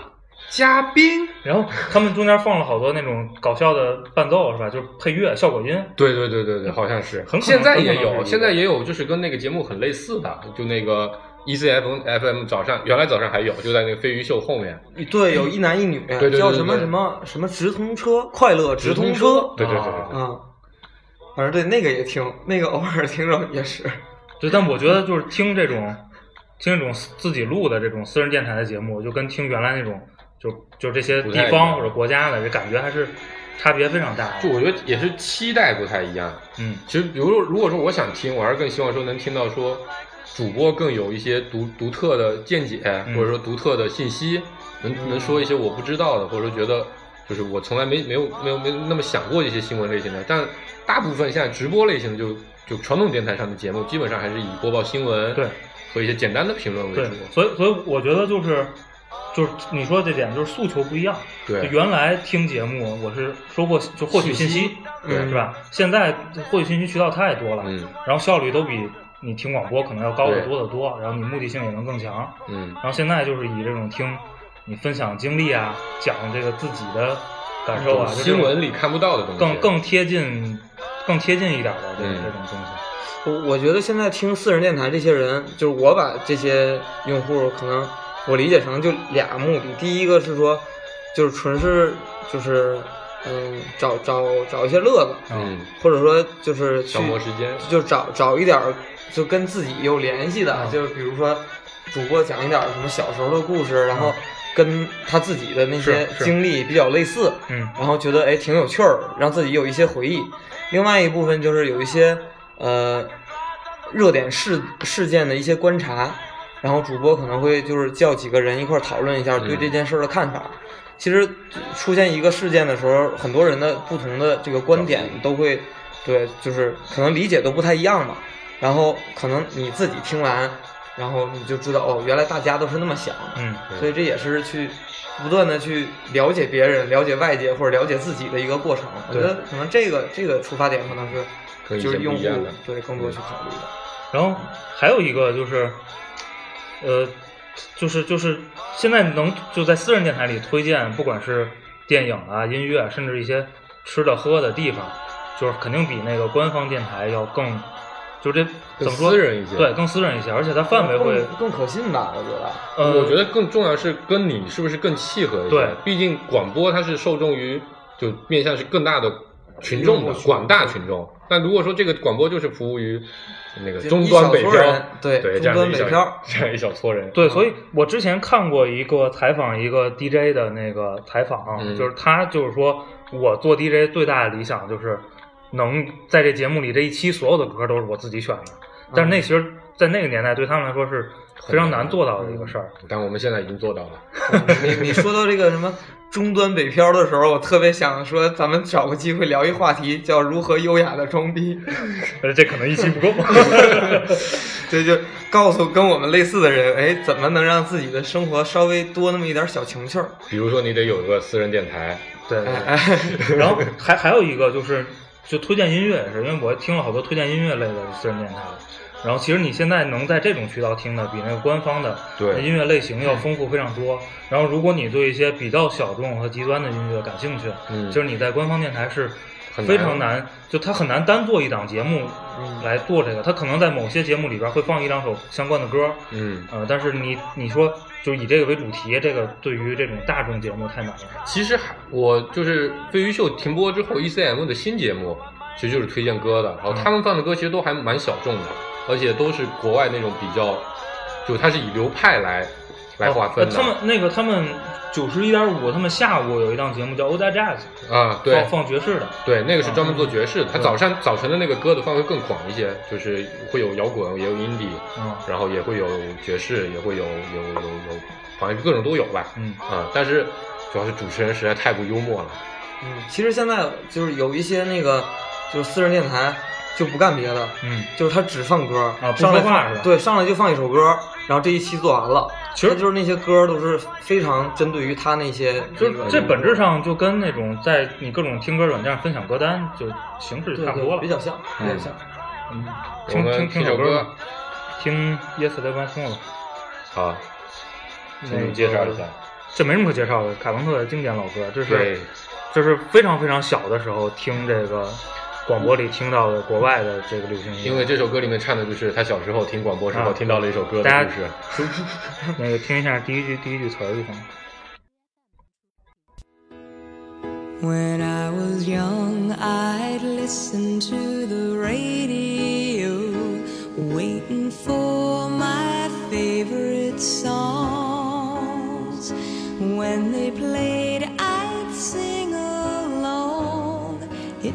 嘉宾。然后他们中间放了好多那种搞笑的伴奏，是吧？就是配乐、效果音。对对对对对，好像是。很可能现在也有，现在也有，就是跟那个节目很类似的，就那个 E C F M F M 早上，原来早上还有，就在那个飞鱼秀后面。对，有一男一女，对对对叫什么什么什么直通车，快乐直通车。对对对对对。啊，反正对那个也听，那个偶尔听着也是。对，但我觉得就是听这种听这种自己录的这种私人电台的节目，就跟听原来那种就就这些地方或者国家的，这感觉还是差别非常大。就我觉得也是期待不太一样。嗯其实，比如说，如果说我想听，我还是更希望说能听到说主播更有一些独独特的见解，嗯或者说独特的信息，能能说一些我不知道的，或者说觉得就是我从来没没有没有没有那么想过一些新闻类型的。但大部分现在直播类型的就就传统电台上的节目，基本上还是以播报新闻对和一些简单的评论为主。，所以所以我觉得就是就是你说这点就是诉求不一样。对原来听节目我是收获就获取信息，对是吧？现在获取信息渠道太多了，嗯然后效率都比你听广播可能要高得多得多，然后你目的性也能更强。嗯然后现在就是以这种听你分享经历啊，讲这个自己的感受啊，新闻里看不到的东西，更更贴近、更贴近一点的这这种东西。我我觉得现在听私人电台这些人，就是我把这些用户可能我理解成就俩目的，第一个是说，就是纯是就是嗯找找找一些乐子，嗯或者说就是去消磨时间。就找找一点儿就跟自己有联系的，嗯就是比如说主播讲一点儿什么小时候的故事，然后跟他自己的那些经历比较类似，嗯然后觉得哎挺有趣儿，让自己有一些回忆。另外一部分就是有一些呃热点事事件的一些观察，然后主播可能会就是叫几个人一块儿讨论一下对嗯这件事儿的看法。其实出现一个事件的时候，很多人的不同的这个观点都会，对，就是可能理解都不太一样嘛。然后可能你自己听完，然后你就知道哦，原来大家都是那么想的。嗯，所以这也是去不断的去了解别人、了解外界或者了解自己的一个过程。我觉得可能这个这个出发点可能是就是用户对更多去考虑的。然后还有一个就是，呃，就是就是现在能就在私人电台里推荐，不管是电影啊、音乐，甚至一些吃的喝的地方，就是肯定比那个官方电台要更，就这怎么说？私人一些对，更私人一些，而且它范围会，更更可信吧？我觉得。呃，我觉得更重要是跟你是不是更契合一些。对毕竟广播它是受众于就面向是更大的群众的广大群众。但如果说这个广播就是服务于那个终端北漂对对，终这样一小端北漂。这样一小撮人，对，所以我之前看过一个采访一个 DJ 的那个采访，嗯。就是他就是说我做 DJ 最大的理想就是能在这节目里这一期所有的歌都是我自己选的，但是那其实，在那个年代对他们来说是非常难做到的一个事儿。但我们现在已经做到了。你你说到这个什么终端北漂的时候，我特别想说，咱们找个机会聊一话题，叫如何优雅的装逼。呃，这可能一期不够。对，就告诉跟我们类似的人，哎，怎么能让自己的生活稍微多那么一点小情趣儿？比如说你得有个私人电台，对然后还还有一个就是，就推荐音乐也是，因为我听了好多推荐音乐类的私人电台。然后其实你现在能在这种渠道听的，比那个官方的对音乐类型要丰富非常多。然后如果你对一些比较小众和极端的音乐感兴趣，嗯就是你在官方电台是非常难，就它很难单做一档节目嗯来做这个。它可能在某些节目里边会放一两首相关的歌，嗯，呃，但是你你说就以这个为主题，这个对于这种大众节目太难了。其实还我就是飞鱼秀停播之后，ECM 的新节目其实就是推荐歌的，然后他们放的歌其实都还蛮小众的，而且都是国外那种比较，就它是以流派来来划分的。呃他们那个他们九十一点五，他们下午有一档节目叫《欧大 Jazz》，啊，对放放爵士的。对，那个是专门做爵士的，它嗯早上早晨的那个歌的范围更广一些，就是会有摇滚，也有 indie，嗯然后也会有爵士，也会有有有有，反正各种都有吧。嗯啊，但是主要是主持人实在太不幽默了。嗯，其实现在就是有一些那个就是私人电台就不干别的，嗯，就是他只放歌啊不上来说话是吧放对，上来就放一首歌，然后这一期做完了。其实就是那些歌都是非常针对于他那些就是这本质上就跟那种在你各种听歌软件上分享歌单就形式差不多了，比较像，比较嗯像。嗯，听听听首歌吧，听 Yesterday Once More 吧。好，请那你介绍一下。这没什么可介绍的，卡朋特的经典老歌，这是这是非常非常小的时候听这个广播里听到的国外的这个流行音乐，因为这首歌里面唱的就是他小时候听广播时候啊听到了一首歌的大家故事。那个听一下第一句第一句词儿就行。When I was young, I'd listen to the radio, waiting for my favorite songs. When they played, I'd sing along. It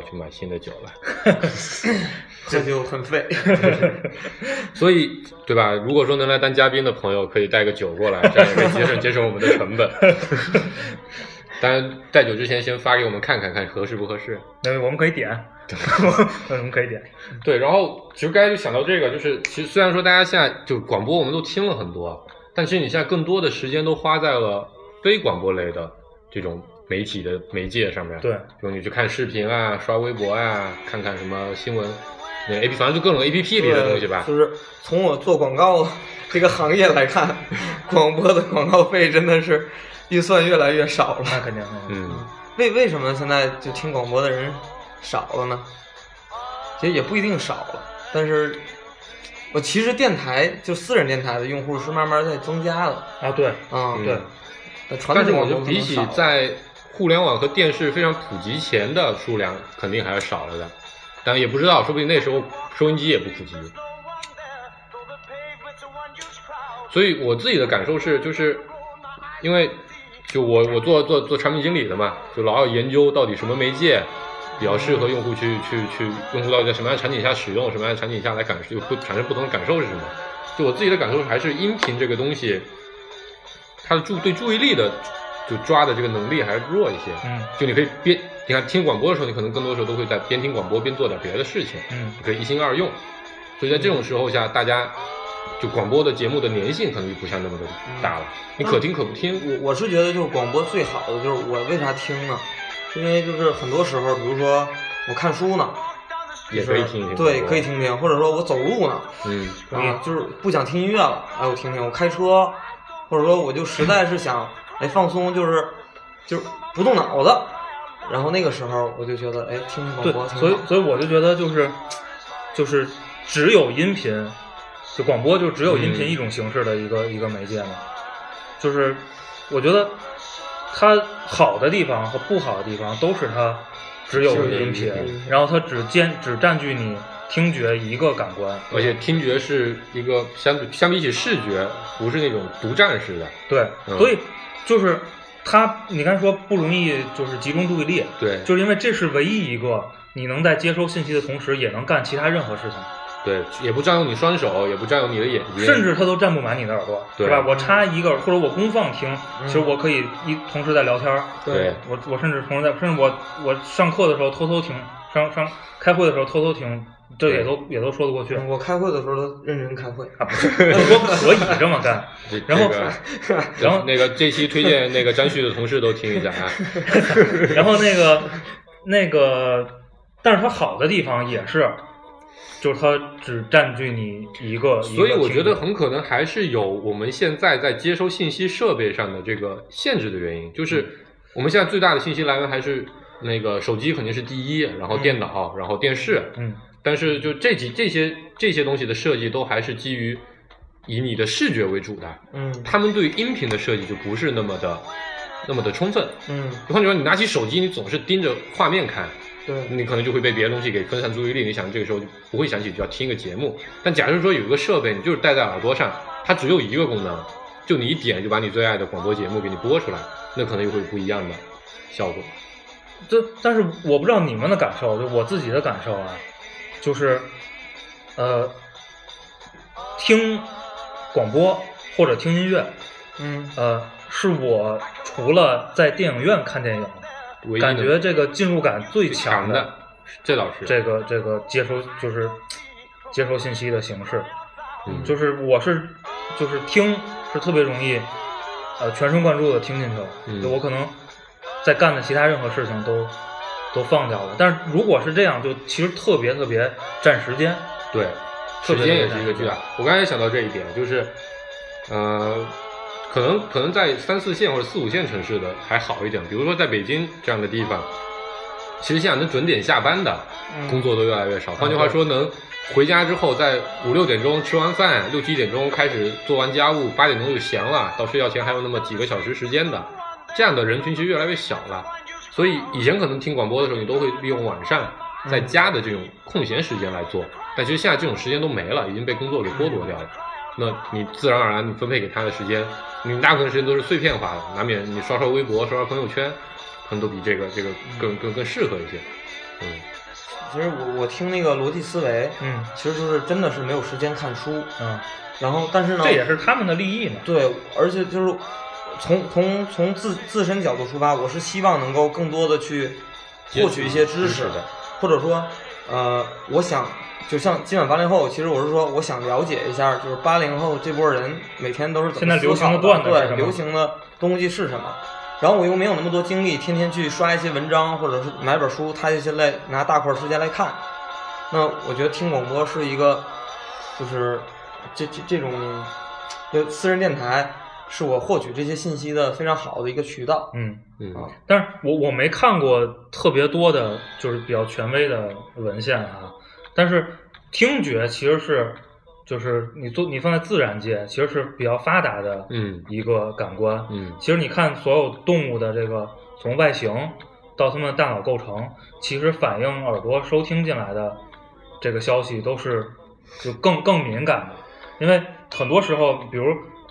要去买新的酒了。这就很费。所以，对吧？如果说能来当嘉宾的朋友，可以带个酒过来，这样也可以节省节省我们的成本。当然，带酒之前先发给我们看看，看合适不合适。那我们可以点，我们可以点。对，然后其实刚才就想到这个，就是其实虽然说大家现在就广播我们都听了很多，但其实你现在更多的时间都花在了非广播类的这种媒体的媒介上面。对，比如你去看视频啊，刷微博啊，看看什么新闻，那 A P 反正就各种 A P P 里的东西吧。就是从我做广告 这个行业来看，广播的广告费真的是预算越来越少了。那肯定。为为什么现在就听广播的人少了呢？其实也不一定少了，但是我其实电台就私人电台的用户是慢慢在增加的啊，对，啊。嗯对，那传但是统比起在互联网和电视非常普及前的数量，肯定还是少了的。但也不知道，说不定那时候收音机也不普及。所以我自己的感受是，就是因为就我我做做做产品经理的嘛，就老要研究到底什么媒介比较适合用户去去去，用户到底在什么样的场景下使用，什么样的场景下来感受会产生不同的感受是什么？就我自己的感受还是音频这个东西，它的注对注意力的就抓的这个能力还是弱一些。嗯就你可以边你看听广播的时候，你可能更多时候都会在边听广播边做点别的事情，嗯可以一心二用。所以在这种时候下，大家就广播的节目的粘性可能就不像那么的大了，你可听可不听。我我是觉得就是广播最好的就是我为啥听呢？是因为就是很多时候，比如说我看书呢，也可以听听对，可以听听，或者说我走路呢，嗯，啊，就是不想听音乐了，哎，我听听，我开车，或者说我就实在是想哎放松，就是就是不动脑子。然后那个时候我就觉得，哎，听听广播。所以所以我就觉得就是就是只有音频，就广播就只有音频嗯一种形式的一个、一个媒介嘛。就是我觉得它好的地方和不好的地方都是它只有音频，然后它只兼只占据你听觉一个感官。而且听觉是一个相比相比起视觉，不是那种独占式的。对，嗯所以就是他，你刚才说不容易就是集中注意力，对，就是因为这是唯一一个你能在接收信息的同时也能干其他任何事情。对，也不占用你双手，也不占用你的眼睛，甚至它都占不满你的耳朵，对吧？我插一个，或者我公放听，其实我可以一同时在聊天儿。对我我甚至同时在，甚至我我上课的时候偷偷听，上上开会的时候偷偷听，这也都也都说得过去。嗯我开会的时候都认真开会。啊，不是，我说可以这么干。然后这个 然后那个这期推荐那个张旭的同事都听一下啊。然后那个那个，但是它好的地方也是，就是它只占据你一个。所以我觉得很可能还是有我们现在在接收信息设备上的这个限制的原因，就是我们现在最大的信息来源还是那个手机肯定是第一，然后电脑，然后电视，嗯但是就这几这些这些东西的设计都还是基于以你的视觉为主的，嗯他们对于音频的设计就不是那么的那么的充分。嗯，换句话说，你拿起手机，你总是盯着画面看，对，你可能就会被别的东西给分散注意力。你想这个时候就不会想起就要听一个节目。但假设说有一个设备，你就是戴在耳朵上，它只有一个功能，就你一点就把你最爱的广播节目给你播出来，那可能又会有不一样的效果。这但是我不知道你们的感受，就我自己的感受啊，就是呃，听广播或者听音乐，嗯呃，是我除了在电影院看电影，感觉这个进入感最最强强的，这倒是这个这个接收就是接收信息的形式，嗯。就是我是就是听是特别容易呃全神贯注的听进去了，嗯。就我可能在干的其他任何事情都都放掉了。但是如果是这样，就其实特别特别占时间。对，时间也是一个巨大。我刚才想到这一点，就是，呃，可能可能在三四线或者四五线城市的还好一点，比如说在北京这样的地方，其实现在能准点下班的嗯工作都越来越少。换句话说，能回家之后在五六点钟吃完饭，六七点钟开始做完家务，八点钟就闲了，到睡觉前还有那么几个小时时间的，这样的人群其实越来越小了。所以以前可能听广播的时候，你都会利用晚上在家的这种空闲时间来做，但其实现在这种时间都没了，已经被工作给剥夺掉了。那你自然而然你分配给他的时间，你大部分时间都是碎片化的，难免你刷刷微博、刷刷朋友圈，可能都比这个这个更更更适合一些。嗯，其实我我听那个逻辑思维，嗯。其实就是真的是没有时间看书，嗯，然后但是呢，这也是他们的利益嘛。对，而且就是从从从自自身角度出发，我是希望能够更多的去获取一些知识的，或者说，呃，我想就像今晚八零后，其实我是说，我想了解一下，就是八零后这波人每天都是怎么现在流行的对，段子是什么流行的东西是什么。然后我又没有那么多精力，天天去刷一些文章，或者是买本书，他就现在拿大块时间来看。那我觉得听广播是一个，就是这这这种，就私人电台是我获取这些信息的非常好的一个渠道。嗯，嗯啊但是我我没看过特别多的，就是比较权威的文献啊。但是听觉其实是，就是你做你放在自然界，其实是比较发达的嗯一个感官。嗯其实你看所有动物的这个从外形到它们的大脑构成，其实反映耳朵收听进来的这个消息都是就更更敏感的，因为很多时候，比如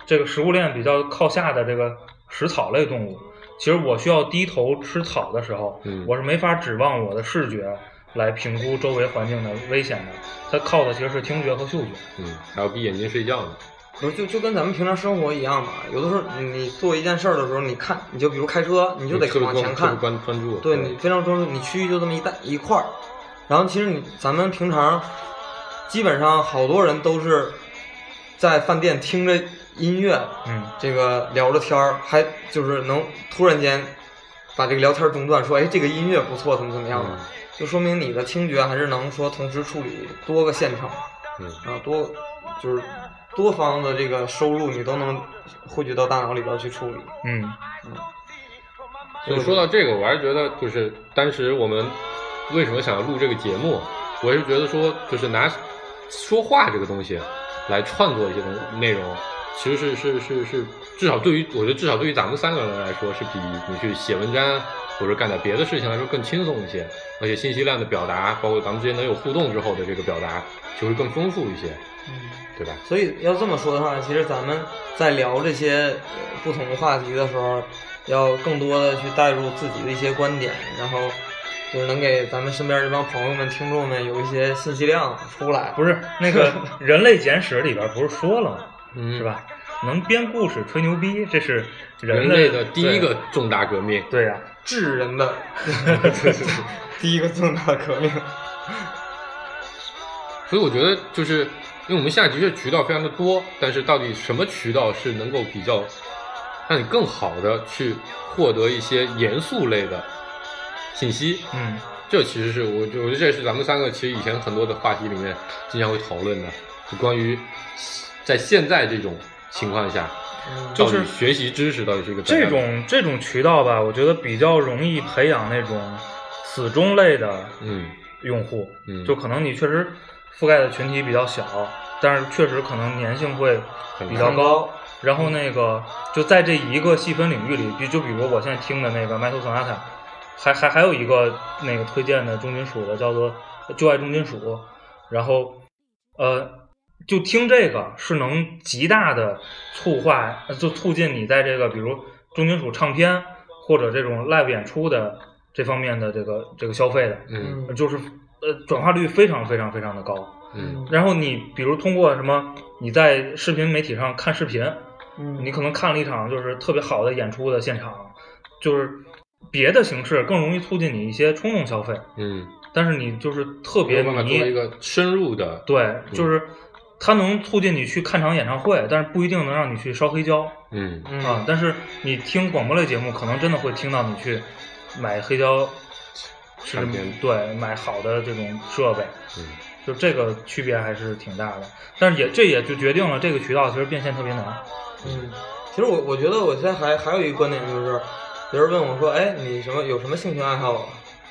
这个食物链比较靠下的这个食草类动物，其实我需要低头吃草的时候，嗯我是没法指望我的视觉来评估周围环境的危险的，它靠的其实是听觉和嗅觉。嗯，还要闭眼睛睡觉呢。不是，就就跟咱们平常生活一样嘛。有的时候你你做一件事儿的时候，你看，你就比如开车，你就得往前看关，关专注。对你非常专注，你区域就这么一带一块儿。然后其实你咱们平常基本上好多人都是在饭店听着音乐，嗯，这个聊着天儿，还就是能突然间把这个聊天中断，说哎这个音乐不错，怎么怎么样的，嗯。就说明你的听觉还是能说同时处理多个现场。嗯。啊，多就是多方的这个收入，你都能汇聚到大脑里边去处理。嗯，所以说到这个，我还是觉得，就是当时我们为什么想要录这个节目，我是觉得说，就是拿说话这个东西来创作一些东内容，其实是是是是，至少对于我觉得至少对于咱们三个人来说，是比你去写文章或者干点别的事情来说更轻松一些，而且信息量的表达，包括咱们之间能有互动之后的这个表达，就会更丰富一些，嗯。对吧？所以要这么说的话，其实咱们在聊这些呃不同的话题的时候，要更多的去带入自己的一些观点，然后就是能给咱们身边这帮朋友们、听众们有一些信息量出来。不是那个 《人类简史》里边不是说了吗？嗯是？吧？能编故事、吹牛逼，这是人类的 第一个重大革命。对呀、智人的第一个重大革命。所以我觉得就是因为我们现在的确渠道非常的多，但是到底什么渠道是能够比较让你更好的去获得一些严肃类的信息？嗯，这其实是我觉我觉得这是咱们三个其实以前很多的话题里面经常会讨论的，就关于在现在这种情况下，就是学习知识到底是一个怎这种这种渠道吧，我觉得比较容易培养那种死忠类的嗯用户。嗯就可能你确实覆盖的群体比较小，但是确实可能粘性会比较高。然后那个就在这一个细分领域里，比就比如我现在听的那个 Metal Sonata，还还还有一个那个推荐的重金属的叫做就爱重金属，然后呃就听这个是能极大的促化，呃就促进你在这个比如重金属唱片或者这种 live 演出的这方面的这个这个消费的，嗯就是呃转化率非常非常非常的高。嗯然后你比如通过什么，你在视频媒体上看视频，嗯你可能看了一场就是特别好的演出的现场，就是别的形式更容易促进你一些冲动消费，嗯，但是你就是特别没有办法做一，个深入的对，就是它能促进你去看场演唱会，但是不一定能让你去烧黑胶嗯嗯啊。但是你听广播类节目，可能真的会听到你去买黑胶，是唱片对买好的这种设备。嗯就这个区别还是挺大的，但是也这也就决定了这个渠道其实变现特别难。嗯，其实我我觉得我现在还还有一个观点就是，有人问我说，哎，你什么有什么兴趣爱好啊？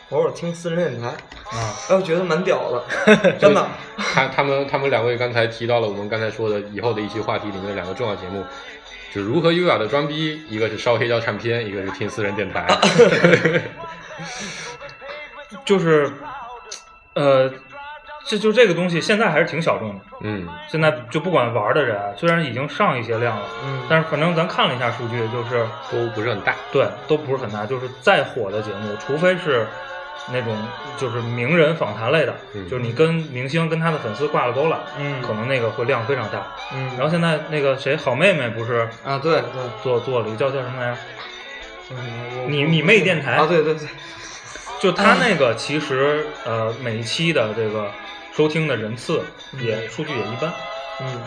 我说我听私人电台，啊，哎，我觉得蛮屌的，真的。他他们他们两位刚才提到了我们刚才说的以后的一期话题里面的两个重要节目，就是如何优雅的装逼，一个是烧黑胶唱片，一个是听私人电台。就是，呃，这就这个东西现在还是挺小众的。嗯现在就不管玩的人，虽然已经上一些量了，嗯但是反正咱看了一下数据，就是都不是很大。对都不是很大。就是再火的节目，除非是那种就是名人访谈类的，嗯就是你跟明星跟他的粉丝挂了钩了，嗯可能那个会量非常大。嗯，然后现在那个谁好妹妹不是啊，对对，做做了一个叫叫什么来着？嗯你你妹电台啊，对对对，就他那个其实呃每一期的这个收听的人次也数据也一般，嗯，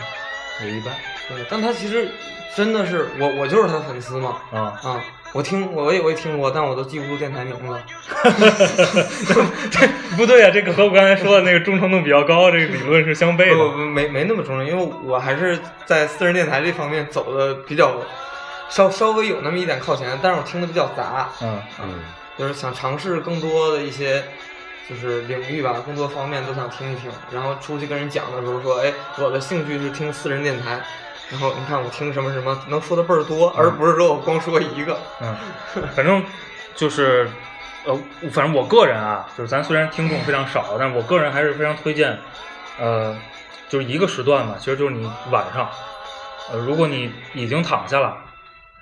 也一般对，但他其实真的是我我就是他粉丝嘛，啊。啊，我听我也我也听过，但我都记不住电台名字。这不对啊，这个和我刚才说的那个忠诚度比较高，这个理论是相悖的。不不没没那么忠诚，因为我还是在私人电台这方面走的比较稍稍微有那么一点靠前，但是我听的比较杂，嗯嗯就是想尝试更多的一些就是领域吧，工作方面都想听一听。然后出去跟人讲的时候说，哎，我的兴趣是听私人电台。然后你看我听什么什么，能说的倍儿多，而不是说我光说一个。嗯，反正就是呃，反正我个人啊，就是咱虽然听众非常少，但是我个人还是非常推荐，呃，就是一个时段嘛，其实就是你晚上，呃，如果你已经躺下了。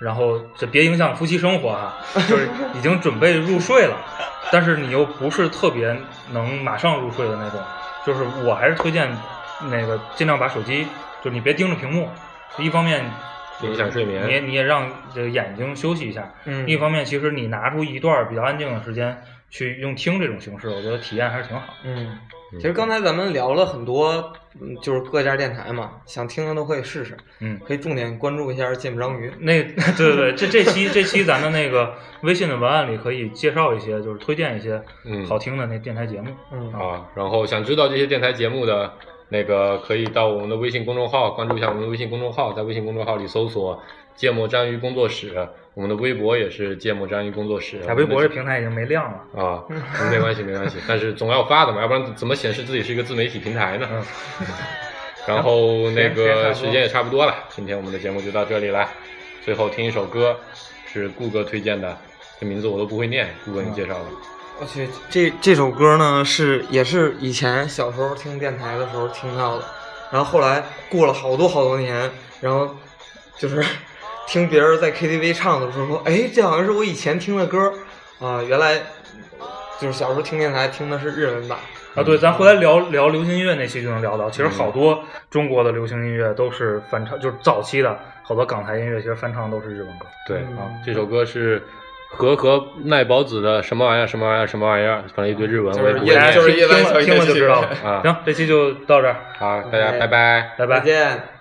然后这别影响夫妻生活啊，就是已经准备入睡了，但是你又不是特别能马上入睡的那种，就是我还是推荐那个尽量把手机，就是你别盯着屏幕，一方面影响睡眠。你也你也让这个眼睛休息一下，嗯。另一方面其实你拿出一段比较安静的时间去用听这种形式，我觉得体验还是挺好。嗯，其实刚才咱们聊了很多，嗯，就是各家电台嘛，想听的都可以试试，嗯，可以重点关注一下芥末章鱼。那 对对对，这这期这期咱们那个微信的文案里可以介绍一些，就是推荐一些嗯。好听的那电台节目。嗯。啊，然后想知道这些电台节目的那个，可以到我们的微信公众号关注一下我们的微信公众号，在微信公众号里搜索“芥末章鱼工作室，我们的微博也是芥末章鱼工作室。哎，微博这平台已经没亮了。啊，没关系没关系，但是总要发的嘛，要不然怎么显示自己是一个自媒体平台呢？嗯，然后那个时间也差不多了，今天我们的节目就到这里了。最后听一首歌，是顾哥推荐的，这名字我都不会念，顾哥你介绍的。我去，这这首歌呢是也是以前小时候听电台的时候听到的，然后后来过了好多好多年，然后就是听别人在 KTV 唱的时候说，哎，这好像是我以前听的歌啊，原来就是小时候听电台听的是日文版。啊，对，咱回来聊聊流行音乐那期就能聊到，其实好多中国的流行音乐都是翻唱，就是早期的好多港台音乐，其实翻唱都是日文歌。对嗯啊，这首歌是和和奈保子的什么玩意儿什么玩意儿什么玩意儿，反正一堆日文，我也不念就是夜听了听了就知道了。啊。行，这期就到这儿，好，大家拜拜。拜拜再。见。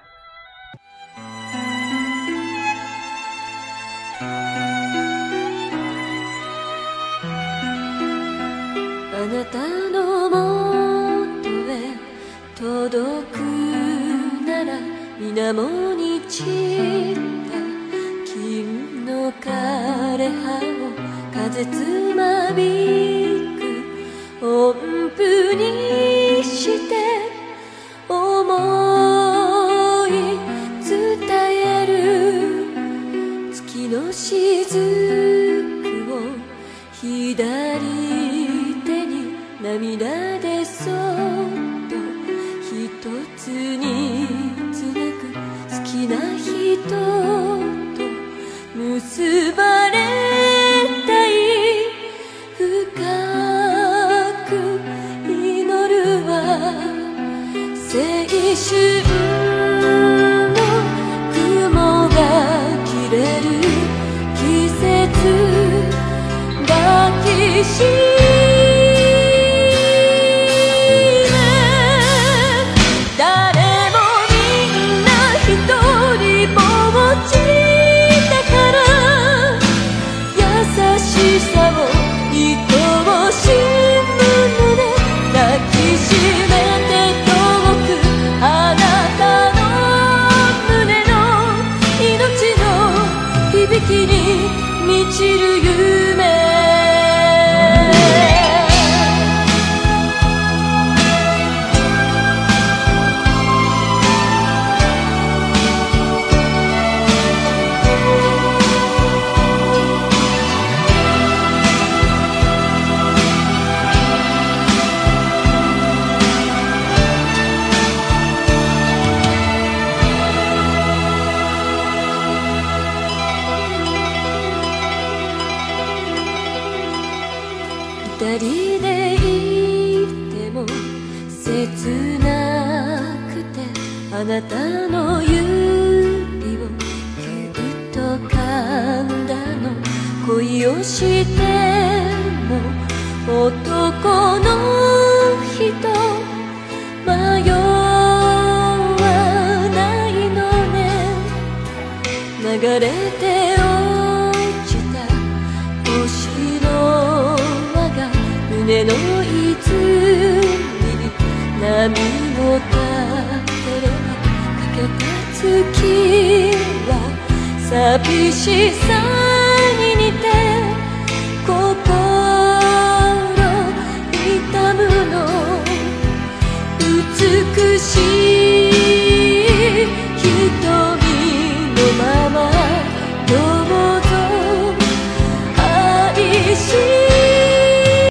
水面に散った金の枯れ葉を風つまびく音符にして思い伝える月の雫を左手に涙でそっと結ばれ